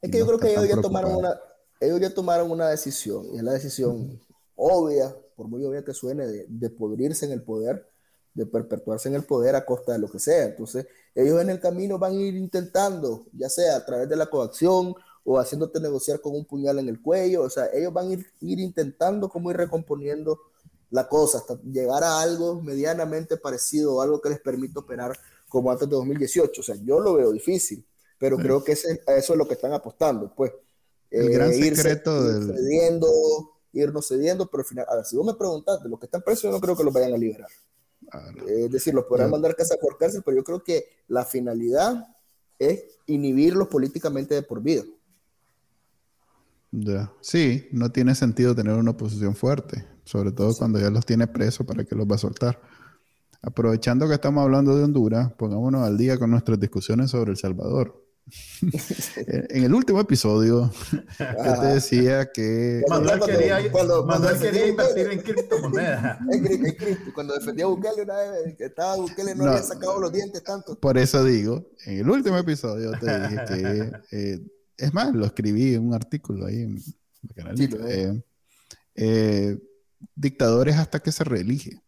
Es que yo creo que ellos ya, tomaron una, ellos ya tomaron una decisión, y es la decisión obvia, por muy obvia que suene, de, de podrirse en el poder de perpetuarse en el poder a costa de lo que sea. Entonces, ellos en el camino van a ir intentando, ya sea a través de la coacción o haciéndote negociar con un puñal en el cuello, o sea, ellos van a ir, intentando como ir recomponiendo la cosa hasta llegar a algo medianamente parecido, algo que les permita operar como antes de 2018. O sea, yo lo veo difícil, pero creo que ese, eso es lo que están apostando, pues. El gran eh, secreto del... Cediendo, irnos cediendo, pero al final, a ver, si vos me preguntas de los que están presos, yo no creo que los vayan a liberar. Es decir, los podrán mandar casa por cárcel, pero yo creo que la finalidad es inhibirlos políticamente de por vida. Ya. Sí, no tiene sentido tener una oposición fuerte, sobre todo cuando ya los tiene presos, ¿para que los va a soltar? Aprovechando que estamos hablando de Honduras, pongámonos al día con nuestras discusiones sobre El Salvador. [LAUGHS] en el último episodio, [LAUGHS] yo te decía que. Manuel quería, cuando, Manuel quería invertir en criptomonedas. [LAUGHS] cuando defendía a Bukele una vez, que estaba Bukele no, había sacado los dientes tanto. Por eso digo, en el último episodio te dije que. Eh, es más, lo escribí en un artículo ahí en el canal. Eh, eh, dictadores hasta que se reelige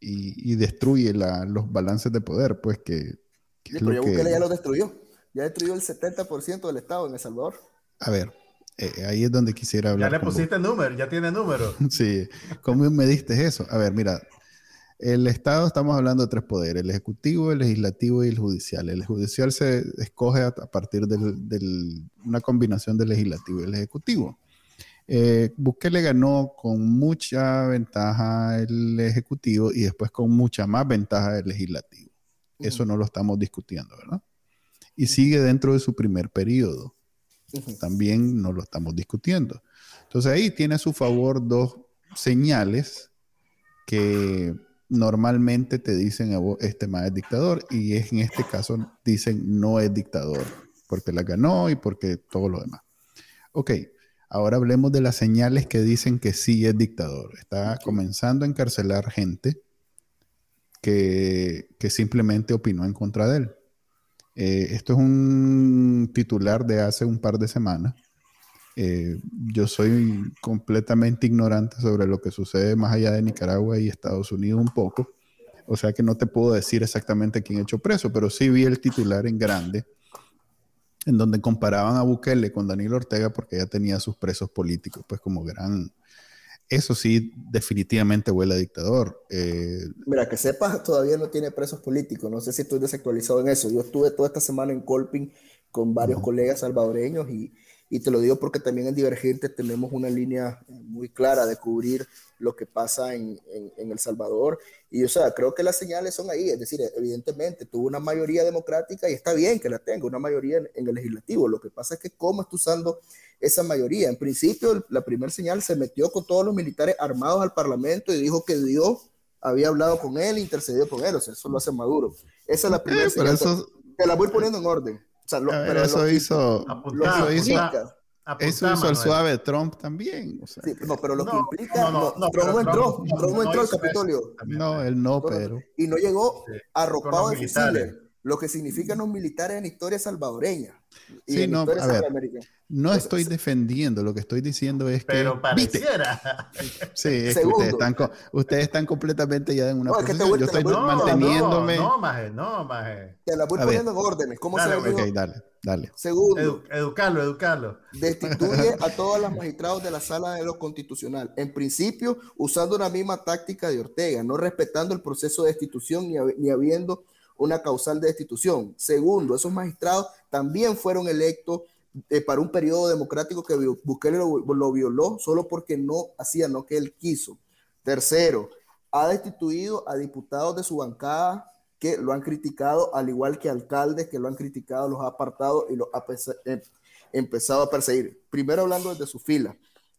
y, y destruye la, los balances de poder, pues que. que pero ya Bukele ya lo destruyó ya destruyó el 70% del Estado en El Salvador. A ver, eh, ahí es donde quisiera hablar. Ya le pusiste número, ya tiene número. [LAUGHS] sí, ¿cómo me diste eso? A ver, mira, el Estado, estamos hablando de tres poderes, el Ejecutivo, el Legislativo y el Judicial. El Judicial se escoge a, partir de una combinación del Legislativo y el Ejecutivo. Eh, Bukele ganó con mucha ventaja el Ejecutivo y después con mucha más ventaja el Legislativo. Eso no lo estamos discutiendo, ¿verdad? y sigue dentro de su primer periodo. También no lo estamos discutiendo. Entonces ahí tiene a su favor dos señales que normalmente te dicen a vos, este más es dictador, y en este caso dicen no es dictador, porque la ganó y porque todo lo demás. Ok, ahora hablemos de las señales que dicen que sí es dictador. Está comenzando a encarcelar gente que, que simplemente opinó en contra de él. Eh, esto es un titular de hace un par de semanas. Eh, yo soy completamente ignorante sobre lo que sucede más allá de Nicaragua y Estados Unidos un poco. O sea que no te puedo decir exactamente quién hecho preso, pero sí vi el titular en grande, en donde comparaban a Bukele con Daniel Ortega porque ya tenía sus presos políticos, pues como gran, eso sí, definitivamente huele a dictador. Eh, Mira, que sepas, todavía no tiene presos políticos. No sé si estoy desactualizado en eso. Yo estuve toda esta semana en Colping con varios colegas salvadoreños y, y te lo digo porque también en Divergente tenemos una línea muy clara de cubrir lo que pasa en, en, El Salvador. Y o sea, creo que las señales son ahí, es decir, evidentemente tuvo una mayoría democrática y está bien que la tenga, una mayoría en, el legislativo. Lo que pasa es que cómo está usando esa mayoría. En principio, la primera señal se metió con todos los militares armados al Parlamento y dijo que Dios había hablado con él, intercedió con él, o sea, eso lo hace Maduro. Esa es la primera eh, señal. Eso... Te la voy poniendo en orden. O sea, pero eso hizo, eso hizo, eso hizo el suave Trump también. O sea. sí, no, pero lo que implica. No, no, Trump no entró, Trump no entró al Capitolio. No, él no, pero. Y no llegó arropado de fusiles, lo que significan los militares en historia salvadoreña. Y sí, no, a ver, no estoy defendiendo, lo que estoy diciendo es que. Pero pareciera. [LAUGHS] Sí, es que ustedes están, ustedes están completamente ya en una no, posición. Yo estoy manteniéndome. No, no, maje, no, maje. Te la voy poniendo en órdenes. ¿Cómo dale, se Ok, dale, dale. Segundo. educarlo, educarlo. Destituye a todos los magistrados de la sala de lo constitucional. En principio, usando una misma táctica de Ortega, no respetando el proceso de destitución ni, ni habiendo una causal de destitución. Segundo, esos magistrados también fueron electos eh, para un periodo democrático que Bukele lo, violó solo porque no hacía lo que él quiso. Tercero, ha destituido a diputados de su bancada que lo han criticado, al igual que alcaldes que lo han criticado, los ha apartado y los ha em, empezado a perseguir. Primero hablando desde su fila.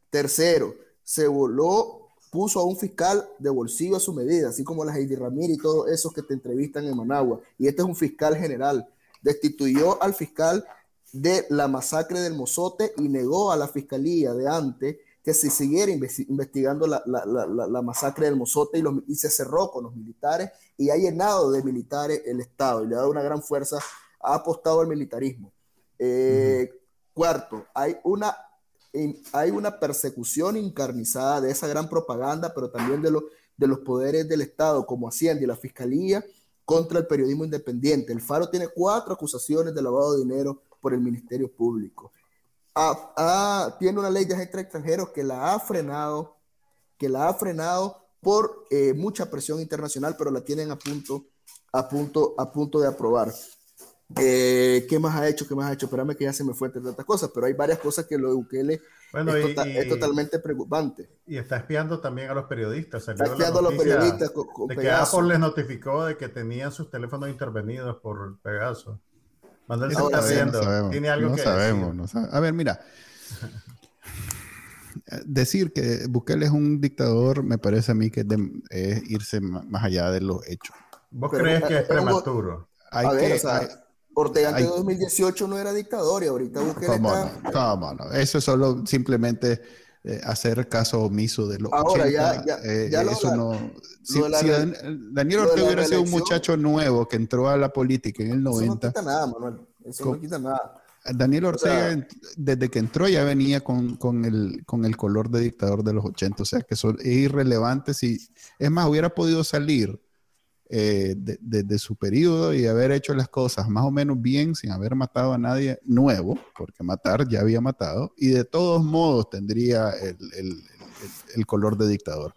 Tercero, se voló, puso a un fiscal de bolsillo a su medida, así como la Heidi Ramírez y todos esos que te entrevistan en Managua. Y este es un fiscal general. Destituyó al fiscal de la masacre del Mozote y negó a la fiscalía de antes que se siguiera investigando la, masacre del Mozote y, y, se cerró con los militares y ha llenado de militares el Estado y le ha dado una gran fuerza, ha apostado al militarismo. Eh, cuarto, hay una, hay una persecución encarnizada de esa gran propaganda, pero también de, de los poderes del Estado como Hacienda y la Fiscalía contra el periodismo independiente. El Faro tiene cuatro acusaciones de lavado de dinero por el Ministerio Público. tiene una ley de agentes extranjeros que la ha frenado, que la ha frenado por eh, mucha presión internacional, pero la tienen a punto, a punto, a punto de aprobar. Eh, ¿Qué más ha hecho? ¿Qué más ha hecho? Espérame que ya se me fue entre tantas cosas, pero hay varias cosas que lo de Bukele bueno, es, tota-, es, totalmente preocupante. Y está espiando también a los periodistas. Está espiando a los periodistas. de que Apple les notificó de que tenían sus teléfonos intervenidos por Pegaso. Manuel se está haciendo. Tiene algo no que sabemos, no sabemos. A ver, mira. Decir que Bukele es un dictador me parece a mí que es, irse más allá de los hechos. ¿Vos crees que es prematuro? Hay a ver, o sea, Ortega en 2018 no era dictador y ahorita Bukele está... No, ¿Cómo no? Eso es solo simplemente eh, hacer caso omiso de los Ahora, ya, ya, eh, eso no... Si, Daniel Ortega hubiera sido un muchacho nuevo que entró a la política en el 90... Eso no quita nada, Manuel. Eso no quita nada. Daniel Ortega, desde que entró, ya venía con, con, el, con el color de dictador de los 80. O sea, que son, es irrelevante. Si, es más, hubiera podido salir eh, de, su periodo y haber hecho las cosas más o menos bien sin haber matado a nadie nuevo, porque matar ya había matado, y de todos modos tendría el, color de dictador.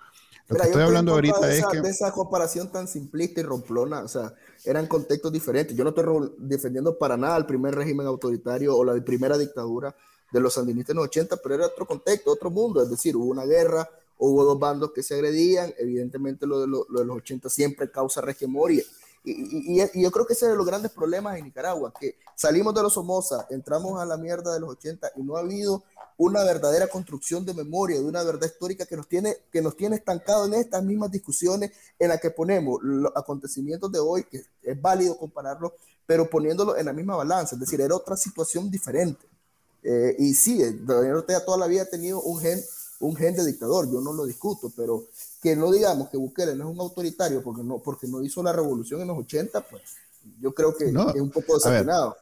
Lo que estoy hablando ahorita es que... De esa comparación tan simplista y romplona, o sea, eran contextos diferentes. Yo no estoy defendiendo para nada el primer régimen autoritario o la primera dictadura de los sandinistas en los 80, pero era otro contexto, otro mundo, es decir, hubo una guerra, hubo dos bandos que se agredían, evidentemente lo de, lo, de los 80 siempre causa resquemor y, y, y, yo creo que ese es de los grandes problemas en Nicaragua, que salimos de los Somoza, entramos a la mierda de los 80 y no ha habido una verdadera construcción de memoria, de una verdad histórica que nos tiene, que nos tiene estancado en estas mismas discusiones en las que ponemos los acontecimientos de hoy, que es válido compararlo, pero poniéndolo en la misma balanza, es decir, era otra situación diferente. Eh, y sí, Daniel Ortega toda la vida ha tenido un gen un gen de dictador, yo no lo discuto, pero que no digamos que Bukele no es un autoritario porque no, porque no hizo la revolución en los 80, pues yo creo que es un poco desafinado.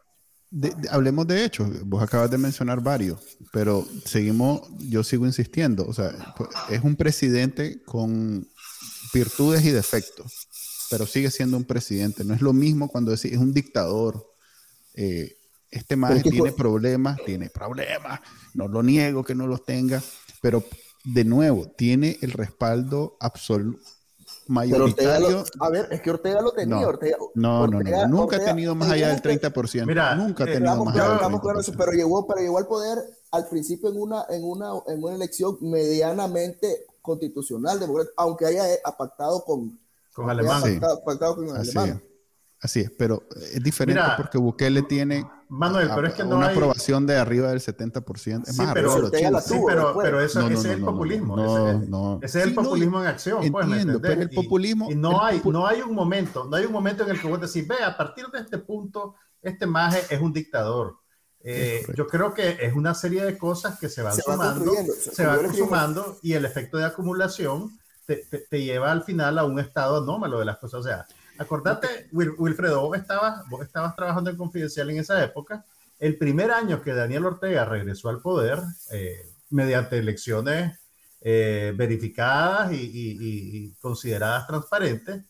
hablemos de hechos, vos acabas de mencionar varios, pero seguimos, yo sigo insistiendo, o sea, pues, es un presidente con virtudes y defectos, pero sigue siendo un presidente, no es lo mismo cuando decís, es un dictador. Eh, este más tiene problemas, tiene problemas, no lo niego que no los tenga, pero de nuevo, tiene el respaldo absoluto, mayoritario. a ver, es que Ortega lo tenía. No, Ortega, no, no, nunca ha tenido más allá del 30%. Mira, nunca ha eh, tenido más allá del 30%. pero, llegó, pero llegó al poder al principio en una, en una, en una elección medianamente constitucional, aunque haya pactado con, con Alemania. Pactado, con Alemania. Así es, pero es diferente porque Bukele tiene Manuel, pero es que no una aprobación de arriba del 70%. Es sí, más pero, sí, pero, pero eso, ese es el populismo. ese, es el populismo en acción. Pues, entiendo, pero el populismo. Y, no, hay, no hay un momento, no hay un momento en el que vos decís, ve, a partir de este punto, este maje es un dictador. Eh, yo creo que es una serie de cosas que se van sumando, se, van sumando y el efecto de acumulación te, te, te, lleva al final a un estado anómalo de las cosas. O sea, Acordate, Wilfredo, vos estabas, vos estabas trabajando en Confidencial en esa época. El primer año que Daniel Ortega regresó al poder, eh, mediante elecciones eh, verificadas y, consideradas transparentes,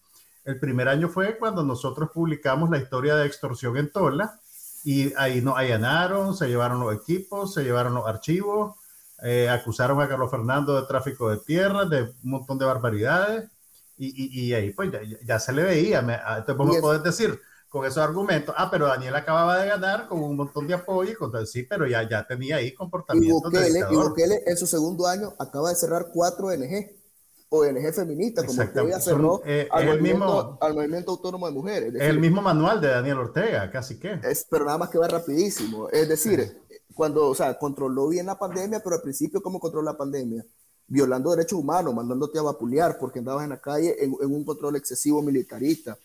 el primer año fue cuando nosotros publicamos la historia de extorsión en Tola y ahí nos allanaron, se llevaron los equipos, se llevaron los archivos, eh, acusaron a Carlos Fernando de tráfico de tierras, de un montón de barbaridades y, y, ahí pues ya, se le veía. Me, ah, entonces vos me podés decir con esos argumentos, ah, pero Daniel acababa de ganar con un montón de apoyo, entonces sí, pero ya, ya tenía ahí comportamiento. Y Bukele, en su segundo año acaba de cerrar cuatro ONG, ONG feministas, como Ortega cerró eh, al, movimiento, mismo, al, movimiento, autónomo de mujeres. el mismo manual de Daniel Ortega, casi que. Es, pero nada más que va rapidísimo. Es decir, cuando, o sea, controló bien la pandemia, pero al principio, ¿cómo controló la pandemia? Violando derechos humanos, mandándote a vapulear porque andabas en la calle en, un control excesivo militarista.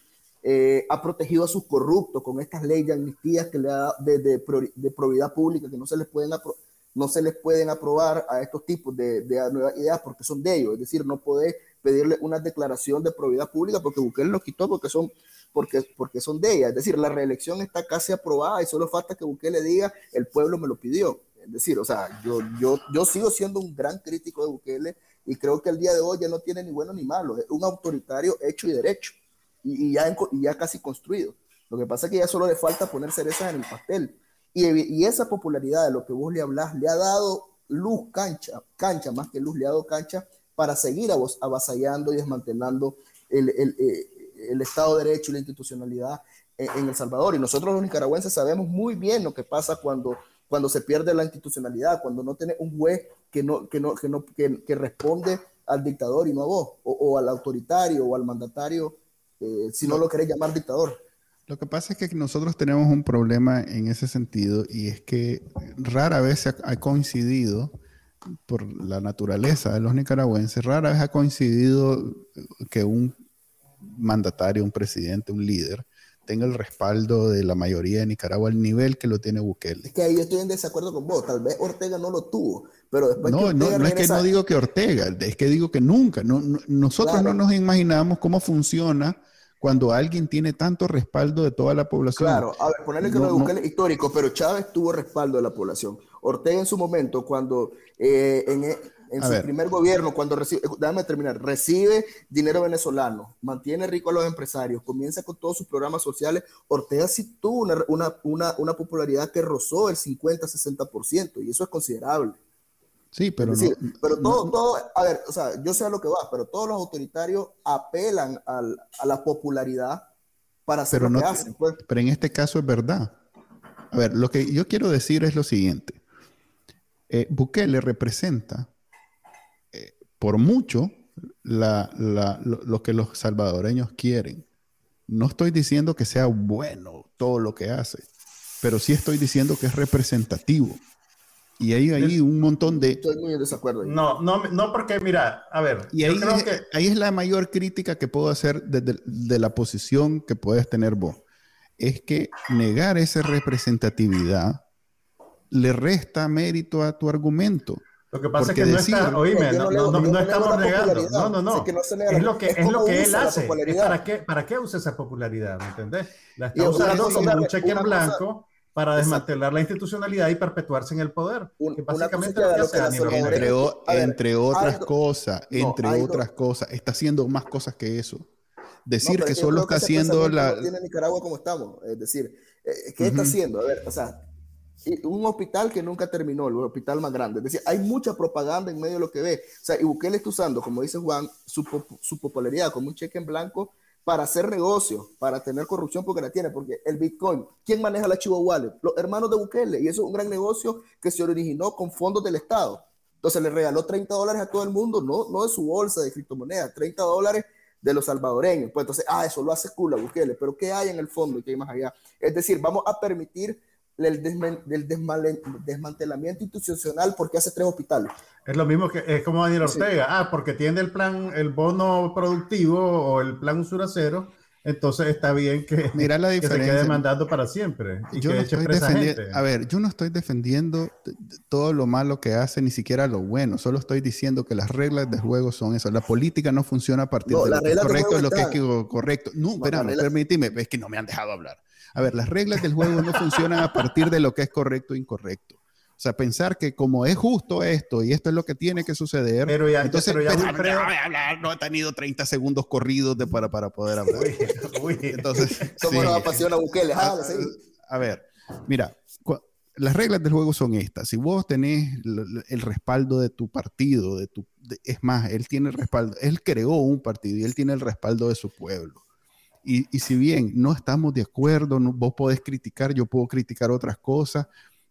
Eh, ha protegido a sus corruptos con estas leyes de amnistías que le da de, de, probidad pública que no se les pueden no se les pueden aprobar a estos tipos de, de, nuevas ideas porque son de ellos, es decir, no puede pedirle una declaración de probidad pública porque Bukele lo quitó porque son, porque, porque son de ella, es decir, la reelección está casi aprobada y solo falta que Bukele diga el pueblo me lo pidió. Es decir, o sea, yo, yo, yo sigo siendo un gran crítico de Bukele y creo que el día de hoy ya no tiene ni bueno ni malo, es un autoritario hecho y derecho y, ya, y ya casi construido. Lo que pasa es que ya solo le falta poner cerezas en el pastel. Y, y, esa popularidad de lo que vos le hablas le ha dado luz, cancha, cancha, más que luz, le ha dado cancha para seguir avasallando y desmantelando el, el, eh, el Estado de Derecho y la institucionalidad en, en, El Salvador. Y nosotros los nicaragüenses sabemos muy bien lo que pasa cuando cuando se pierde la institucionalidad, cuando no tiene un juez que, no, que, no, que, no, que, responde al dictador y no a vos, o, al autoritario o al mandatario, eh, si no lo querés llamar dictador. Lo que pasa es que nosotros tenemos un problema en ese sentido y es que rara vez ha coincidido, por la naturaleza de los nicaragüenses, rara vez ha coincidido que un mandatario, un presidente, un líder, tenga el respaldo de la mayoría de Nicaragua al nivel que lo tiene Bukele. Es que ahí yo estoy en desacuerdo con vos. Tal vez Ortega no lo tuvo, pero después. No, no, no es que no digo que Ortega, es que digo que nunca. No, nosotros no nos imaginamos cómo funciona cuando alguien tiene tanto respaldo de toda la población. Claro, a ver, ponerle que no, Bukele histórico, pero Chávez tuvo respaldo de la población. Ortega en su momento, cuando eh, en, en su primer gobierno, cuando recibe, déjame terminar, recibe dinero venezolano, mantiene rico a los empresarios, comienza con todos sus programas sociales, Ortega sí tuvo una, una, una, popularidad que rozó el 50-60%, y eso es considerable. Sí, pero pero todo, todo, a ver, o sea, yo sé a lo que va, pero todos los autoritarios apelan al, a la popularidad para hacer lo que hacen. Pues. Pero en este caso es verdad. A ver, lo que yo quiero decir es lo siguiente. Eh, Bukele representa por mucho lo, que los salvadoreños quieren. No estoy diciendo que sea bueno todo lo que hace, pero sí estoy diciendo que es representativo. Y ahí hay un montón de... Estoy muy en desacuerdo. No, no, no porque mira, a ver. Y ahí, es, que... ahí es la mayor crítica que puedo hacer desde de la posición que puedes tener vos. Es que negar esa representatividad le resta mérito a tu argumento. Lo que pasa es que no está, oíme, no, no, no, estamos negando, no, no, no, es, lo que, es, lo que él hace, para qué, para qué usa esa popularidad, ¿me entendés? La está usando como un cheque en blanco para desmantelar la institucionalidad y perpetuarse en el poder, que básicamente lo que hace entre, entre otras cosas, entre otras cosas, está haciendo más cosas que eso. Decir que solo está haciendo la... Tiene Nicaragua como estamos, es decir, eh, ¿qué está haciendo? A ver, o sea, un hospital que nunca terminó, el hospital más grande. Es decir, hay mucha propaganda en medio de lo que ve. O sea, y Bukele está usando, como dice Juan, su, su popularidad como un cheque en blanco para hacer negocios, para tener corrupción porque la tiene, porque el Bitcoin, ¿quién maneja la Chivo Wallet? Los hermanos de Bukele, y eso es un gran negocio que se originó con fondos del Estado. Entonces le regaló 30 dólares a todo el mundo, no, no de su bolsa de criptomonedas, 30 dólares de los salvadoreños. Pues entonces, ah, eso lo hace cool a Bukele, pero ¿qué hay en el fondo y qué hay más allá? Es decir, vamos a permitir el del desmantelamiento institucional porque hace tres hospitales. Es lo mismo que es como Daniel Ortega. Ah, porque tiene el plan, el bono productivo o el plan usura cero, entonces está bien que, Mira la diferencia. se quede mandando para siempre. yo no estoy defendiendo, a ver, yo no estoy defendiendo todo lo malo que hace, ni siquiera lo bueno. Solo estoy diciendo que las reglas del juego son eso. La política no funciona a partir de lo que es correcto, lo que es correcto. No, espérame, permíteme, es que no me han dejado hablar. A ver, las reglas del juego no funcionan a partir de lo que es correcto e incorrecto. O sea, pensar que como es justo esto y esto es lo que tiene que suceder, pero ya, entonces pero ya no ha tenido 30 segundos corridos de para, para poder hablar. Entonces, ¿cómo nos apasiona Bukele? A, a, ver, mira, las reglas del juego son estas. Si vos tenés el, respaldo de tu partido, de tu, es más, él tiene el respaldo, él creó un partido y él tiene el respaldo de su pueblo. Y, si bien no estamos de acuerdo, no, vos podés criticar, yo puedo criticar otras cosas,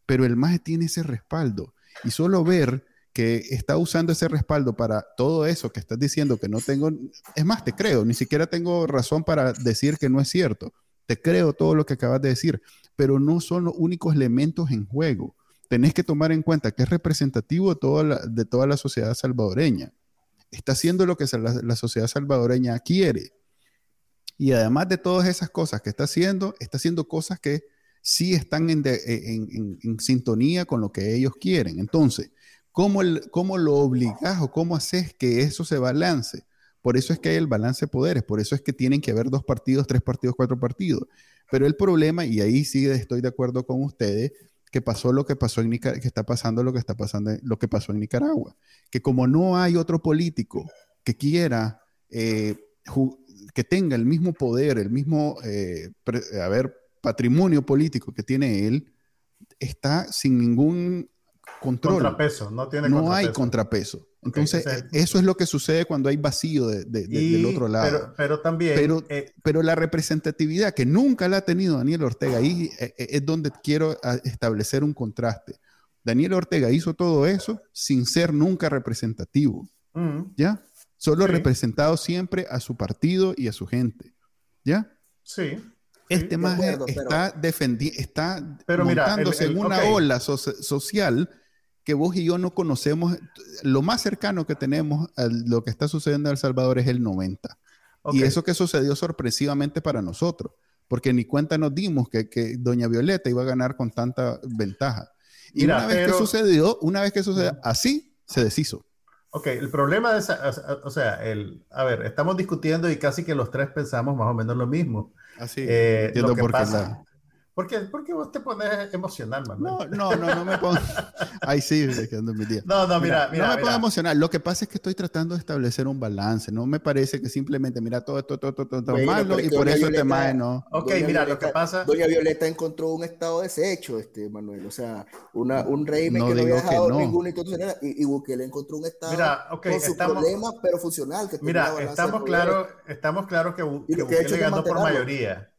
pero el MAE tiene ese respaldo. Y solo ver que está usando ese respaldo para todo eso que estás diciendo que no tengo, es más, te creo, ni siquiera tengo razón para decir que no es cierto. Te creo todo lo que acabas de decir, pero no son los únicos elementos en juego. Tenés que tomar en cuenta que es representativo de toda la, de toda la sociedad salvadoreña. Está haciendo lo que la sociedad salvadoreña quiere. Y además de todas esas cosas que está haciendo, está haciendo cosas que sí están en, sintonía con lo que ellos quieren. Entonces, ¿cómo, ¿cómo lo obligas o cómo haces que eso se balance? Por eso es que hay el balance de poderes, por eso es que tienen que haber dos partidos, tres partidos, cuatro partidos. Pero el problema, y ahí sí estoy de acuerdo con ustedes, que pasó lo que pasó en Nicaragua, que está pasando lo que está pasando, lo que pasó en Nicaragua, que como no hay otro político que quiera, eh, que tenga el mismo poder, el mismo, eh, a ver, patrimonio político que tiene él está sin ningún control. Contrapeso, no tiene No hay contrapeso. Entonces, eso es lo que sucede cuando hay vacío del otro lado. Pero, también... Pero, eh, pero, la representatividad que nunca la ha tenido Daniel Ortega, ahí eh, eh, es donde quiero establecer un contraste. Daniel Ortega hizo todo eso sin ser nunca representativo. ¿Ya? Solo representado siempre a su partido y a su gente. ¿Ya? Sí. Este más está defendiendo, está montándose en una ola social que vos y yo no conocemos. Lo más cercano que tenemos a lo que está sucediendo en El Salvador es el 90. Y eso que sucedió sorpresivamente para nosotros, porque ni cuenta nos dimos que, que Doña Violeta iba a ganar con tanta ventaja. Y una vez que sucedió, una vez que sucedió, así se deshizo. Ok, el problema de esa, o sea, el, a ver, estamos discutiendo y casi que los tres pensamos más o menos lo mismo. Así, eh, lo que pasa, ¿Por qué? Porque vos te pones emocional, Manuel. No, no, no, no me pongo. [LAUGHS] Ahí sí, quedando mi día. No, no, mira, mira. no me pongo emocional. Lo que pasa es que estoy tratando de establecer un balance. No me parece que simplemente, mira, todo esto, todo, todo, todo, malo y por eso te mae, no. Ok, mira, lo que pasa. Doña Violeta encontró un estado deshecho, este, Manuel. O sea, una, un régimen que no había dejado no. ninguna institucional. Y, y Bukele encontró un estado mira, okay, con sus problemas, pero funcional. Que mira, estamos claros estamos claros que, que Bukele ganó por mayoría.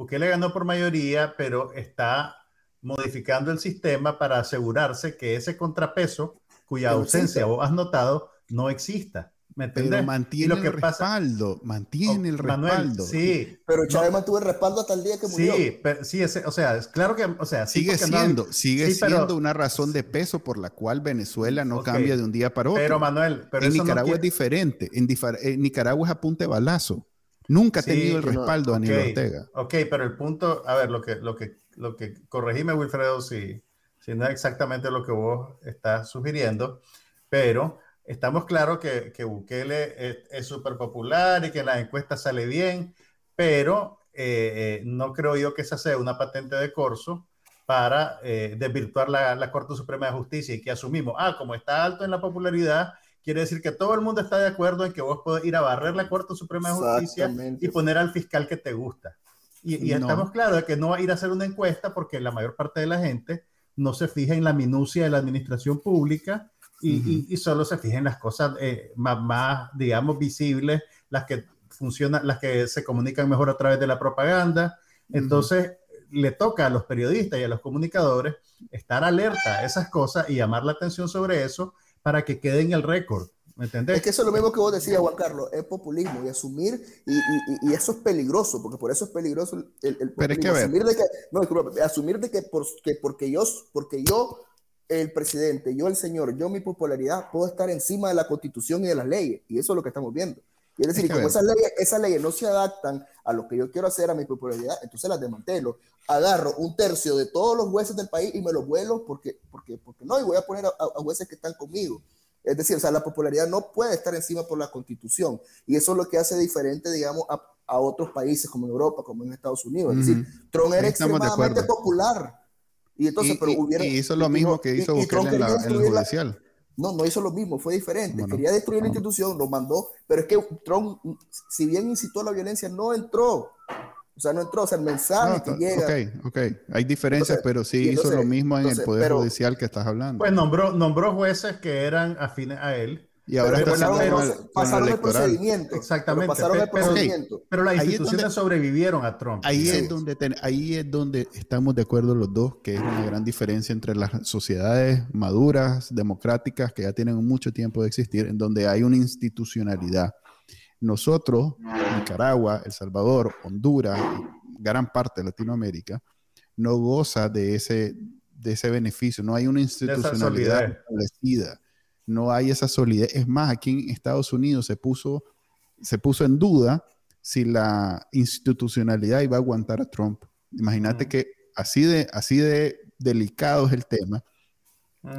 Bukele ganó por mayoría, pero está modificando el sistema para asegurarse que ese contrapeso, cuya ausencia vos has notado, no exista. ¿Me entiendes? Pero mantiene el respaldo, mantiene el respaldo. Sí. Pero Chávez mantuvo el respaldo hasta el día que murió. Sí, sí, ese, o sea, es claro que, o sea, sigue siendo, sigue siendo una razón de peso por la cual Venezuela no cambia de un día para otro. Pero Manuel, pero en Nicaragua es diferente. En, en, Nicaragua es a punta de balazo. Nunca ha tenido el respaldo a Aníbal Ortega. Ok, pero el punto, a ver, lo que, lo que, lo que corregime, Wilfredo, si, si no es exactamente lo que vos estás sugiriendo, pero estamos claros que, que Bukele es súper popular y que en las encuestas sale bien, pero eh, eh, no creo yo que esa sea una patente de corso para eh, desvirtuar la, la Corte Suprema de Justicia y que asumimos, ah, como está alto en la popularidad, quiere decir que todo el mundo está de acuerdo en que vos podés ir a barrer la Corte Suprema de Justicia y poner al fiscal que te gusta. Y, estamos claros de que no va a ir a hacer una encuesta porque la mayor parte de la gente no se fija en la minucia de la administración pública y, solo se fija en las cosas eh, más, más, digamos, visibles, las que funcionan, las que se comunican mejor a través de la propaganda. Entonces, le toca a los periodistas y a los comunicadores estar alerta a esas cosas y llamar la atención sobre eso para que quede en el récord. ¿Me entendés? Es que eso es lo mismo que vos decías, Juan Carlos, es populismo y asumir, y, eso es peligroso, porque por eso es peligroso el, el populismo. asumir, de que, no, asumir de que, porque, yo, porque yo, el presidente, yo el señor, yo mi popularidad, puedo estar encima de la constitución y de las leyes, y eso es lo que estamos viendo. Y es decir, como esas leyes, esas leyes no se adaptan a lo que yo quiero hacer, a mi popularidad, entonces las desmantelo. Agarro un tercio de todos los jueces del país y me los vuelo porque, porque, porque no, y voy a poner a, jueces que están conmigo. Es decir, o sea, la popularidad no puede estar encima por la constitución. Y eso es lo que hace diferente, digamos, a, a otros países como en Europa, como en Estados Unidos. Es decir, Trump era extremadamente popular. Y entonces, pero hubiera. Y hizo lo mismo que hizo Bukele en, la, en el judicial. No, no hizo lo mismo, fue diferente. Quería destruir la institución, lo mandó, pero es que Trump, si bien incitó a la violencia, no entró. O sea, no entró, o sea, el mensaje que llega. Ok, ok. Hay diferencias, pero sí hizo lo mismo en el Poder Judicial que estás hablando. Pues nombró, nombró jueces que eran afines a él y ahora pero, pasaron, el, procedimiento. Exactamente. Pero, pasaron el procedimiento. pero las instituciones sobrevivieron a Trump. Ahí, es donde ahí es donde estamos de acuerdo los dos, que es una gran diferencia entre las sociedades maduras, democráticas, que ya tienen mucho tiempo de existir, en donde hay una institucionalidad. Nosotros, Nicaragua, El Salvador, Honduras, gran parte de Latinoamérica, no goza de ese, de ese beneficio. No hay una institucionalidad establecida no hay esa solidez. Es más, aquí en Estados Unidos se puso, se puso en duda si la institucionalidad iba a aguantar a Trump. Imagínate que así de, así de delicado es el tema.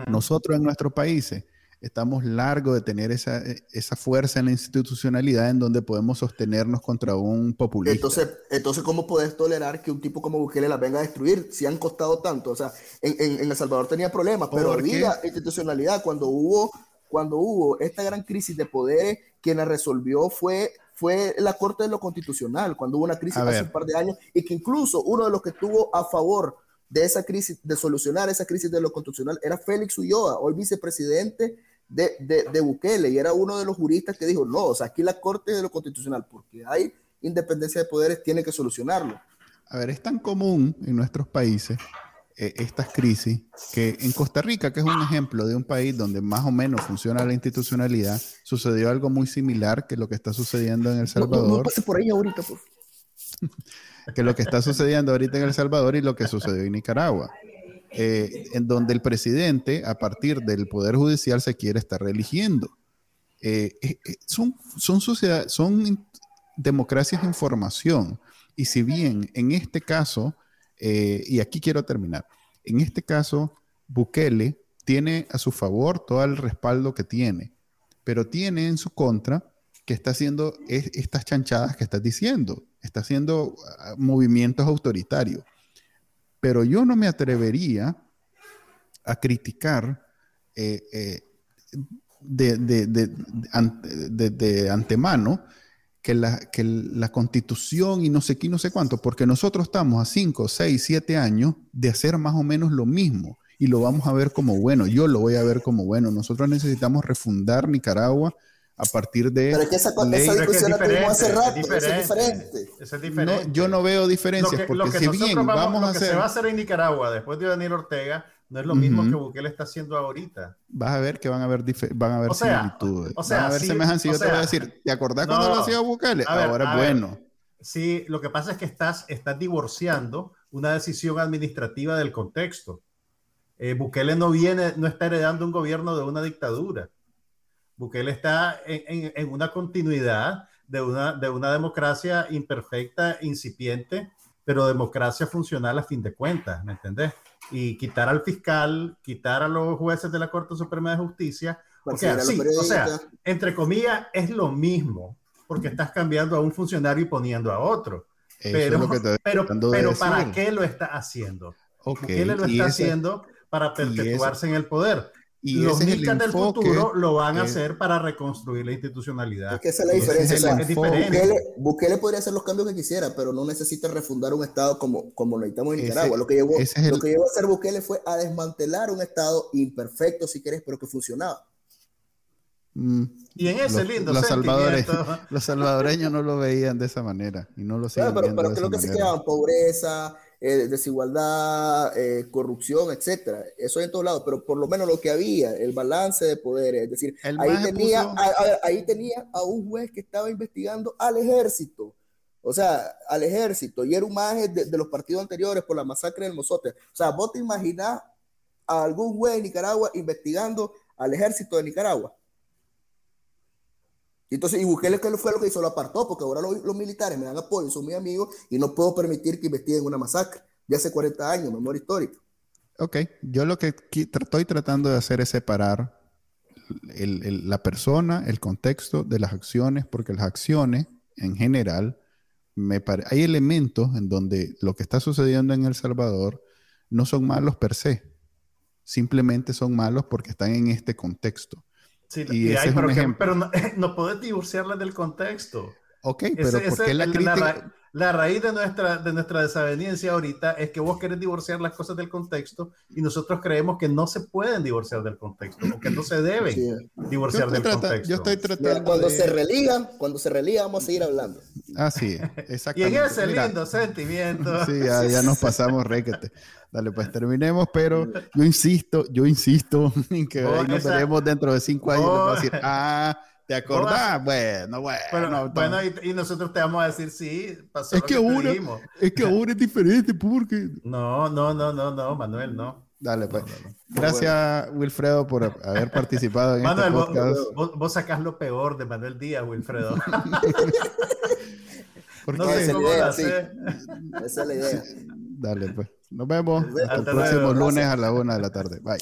Nosotros en nuestros países estamos largos de tener esa, esa, fuerza en la institucionalidad en donde podemos sostenernos contra un populista. Entonces, entonces ¿cómo puedes tolerar que un tipo como Bukele la venga a destruir si han costado tanto? O sea, en, en, El Salvador tenía problemas, pero había institucionalidad. Cuando hubo, cuando hubo esta gran crisis de poderes, quien la resolvió fue fue la Corte de lo Constitucional, cuando hubo una crisis hace un par de años, y que incluso uno de los que estuvo a favor de esa crisis, de solucionar esa crisis de lo constitucional, era Félix Ulloa, hoy vicepresidente de, de, de, Bukele y era uno de los juristas que dijo, no, o sea, aquí la Corte de lo Constitucional, porque hay independencia de poderes, tiene que solucionarlo. A ver, es tan común en nuestros países eh, estas crisis que en Costa Rica, que es un ejemplo de un país donde más o menos funciona la institucionalidad, sucedió algo muy similar que lo que está sucediendo en El Salvador. No, pase por ahí ahorita, por [LAUGHS] que lo que está sucediendo ahorita en El Salvador y lo que sucedió en Nicaragua. Eh, en donde el presidente, a partir del Poder Judicial, se quiere estar reeligiendo. Eh, eh, son, son, sociedades, son democracias en formación. Y si bien en este caso, y aquí quiero terminar, en este caso, Bukele tiene a su favor todo el respaldo que tiene, pero tiene en su contra que está haciendo estas chanchadas que estás diciendo, está haciendo ah, movimientos autoritarios. Pero yo no me atrevería a criticar eh, eh, de, antemano que la, que la constitución y no sé qué, no sé cuánto, porque nosotros estamos a 5, 6, 7 años de hacer más o menos lo mismo y lo vamos a ver como bueno, yo lo voy a ver como bueno. Nosotros necesitamos refundar Nicaragua a partir de. Pero es que esa, discusión la tuvimos hace rato, es diferente. es diferente. No, yo no veo diferencias, porque si bien vamos, a hacer. Lo que se va a hacer en Nicaragua después de Daniel Ortega no es lo mismo que Bukele está haciendo ahorita. Vas a ver que van a haber, van a haber similitudes. O sea, van a haber semejanzas. Yo te voy a decir, ¿te acordás cuando lo hacía Bukele? Ahora es bueno. Sí, lo que pasa es que estás, estás divorciando una decisión administrativa del contexto. Eh, Bukele no viene, no está heredando un gobierno de una dictadura. Bukele está en, una continuidad de una, de una democracia imperfecta, incipiente, pero democracia funcional a fin de cuentas, ¿me entendés? Y quitar al fiscal, quitar a los jueces de la Corte Suprema de Justicia, o sea, sí, o sea, entre comillas, es lo mismo, porque estás cambiando a un funcionario y poniendo a otro. pero, pero, pero ¿para qué lo está haciendo? Okay. ¿Qué le lo está haciendo para perpetuarse en el poder? Y los nicas del futuro lo van a hacer para reconstruir la institucionalidad. Es que esa es la diferencia. Bukele, podría hacer los cambios que quisiera, pero no necesita refundar un Estado como, como lo necesitamos en Nicaragua. Lo que, llevó, lo que llevó a hacer Bukele fue a desmantelar un Estado imperfecto, si quieres, pero que funcionaba. Mm. y en ese lindo los, salvadoreños, [LAUGHS] los salvadoreños no lo veían de esa manera y no lo siguen pero, pero, creo que se quedaban pobreza, eh, desigualdad, eh, corrupción, etcétera. Eso en todos lados, pero por lo menos lo que había, el balance de poderes, es decir, ahí tenía, a, ahí tenía a un juez que estaba investigando al ejército, o sea, al ejército, y era un maje de, los partidos anteriores por la masacre del Mozote. O sea, vos te imaginás a algún juez de Nicaragua investigando al ejército de Nicaragua. Entonces, y que fue lo que hizo, lo apartó, porque ahora los, militares me dan apoyo, son mis amigos, y no puedo permitir que investiguen una masacre de hace 40 años, memoria histórica. Ok, yo lo que estoy tratando de hacer es separar la persona, el contexto de las acciones, porque las acciones en general, hay elementos en donde lo que está sucediendo en El Salvador no son malos per se, simplemente son malos porque están en este contexto. Sí, y, hay, pero, pero no, [LAUGHS] no, puedes divorciarla del contexto. Ok, pero ¿por qué la crítica? La, raíz de nuestra, de nuestra desaveniencia ahorita es que vos querés divorciar las cosas del contexto y nosotros creemos que no se pueden divorciar del contexto o que no se deben divorciar del contexto. Yo estoy tratando cuando se religan, cuando se religan vamos a seguir hablando. Ah, sí, exactamente. [LAUGHS] y en ese lindo sentimiento. [LAUGHS] Sí, ya, ya nos pasamos requete. Dale, pues terminemos, pero yo insisto, yo insisto [LAUGHS] en que ahí nos veremos dentro de cinco años y vamos a decir, ah, ¿te acordás? Bueno, bueno. bueno, y, nosotros te vamos a decir, sí, pasó es que, ahora, Es que ahora es diferente, porque... [LAUGHS] No, no, no, no, no, Manuel, no. Dale, pues. Gracias, Wilfredo, por haber participado en este podcast. Vos, vos, sacás lo peor de Manuel Díaz, Wilfredo. [LAUGHS] no sé cómo lo haces. Esa es la idea. Dale, pues. Nos vemos hasta, el próximo lunes a la una de la tarde. Bye.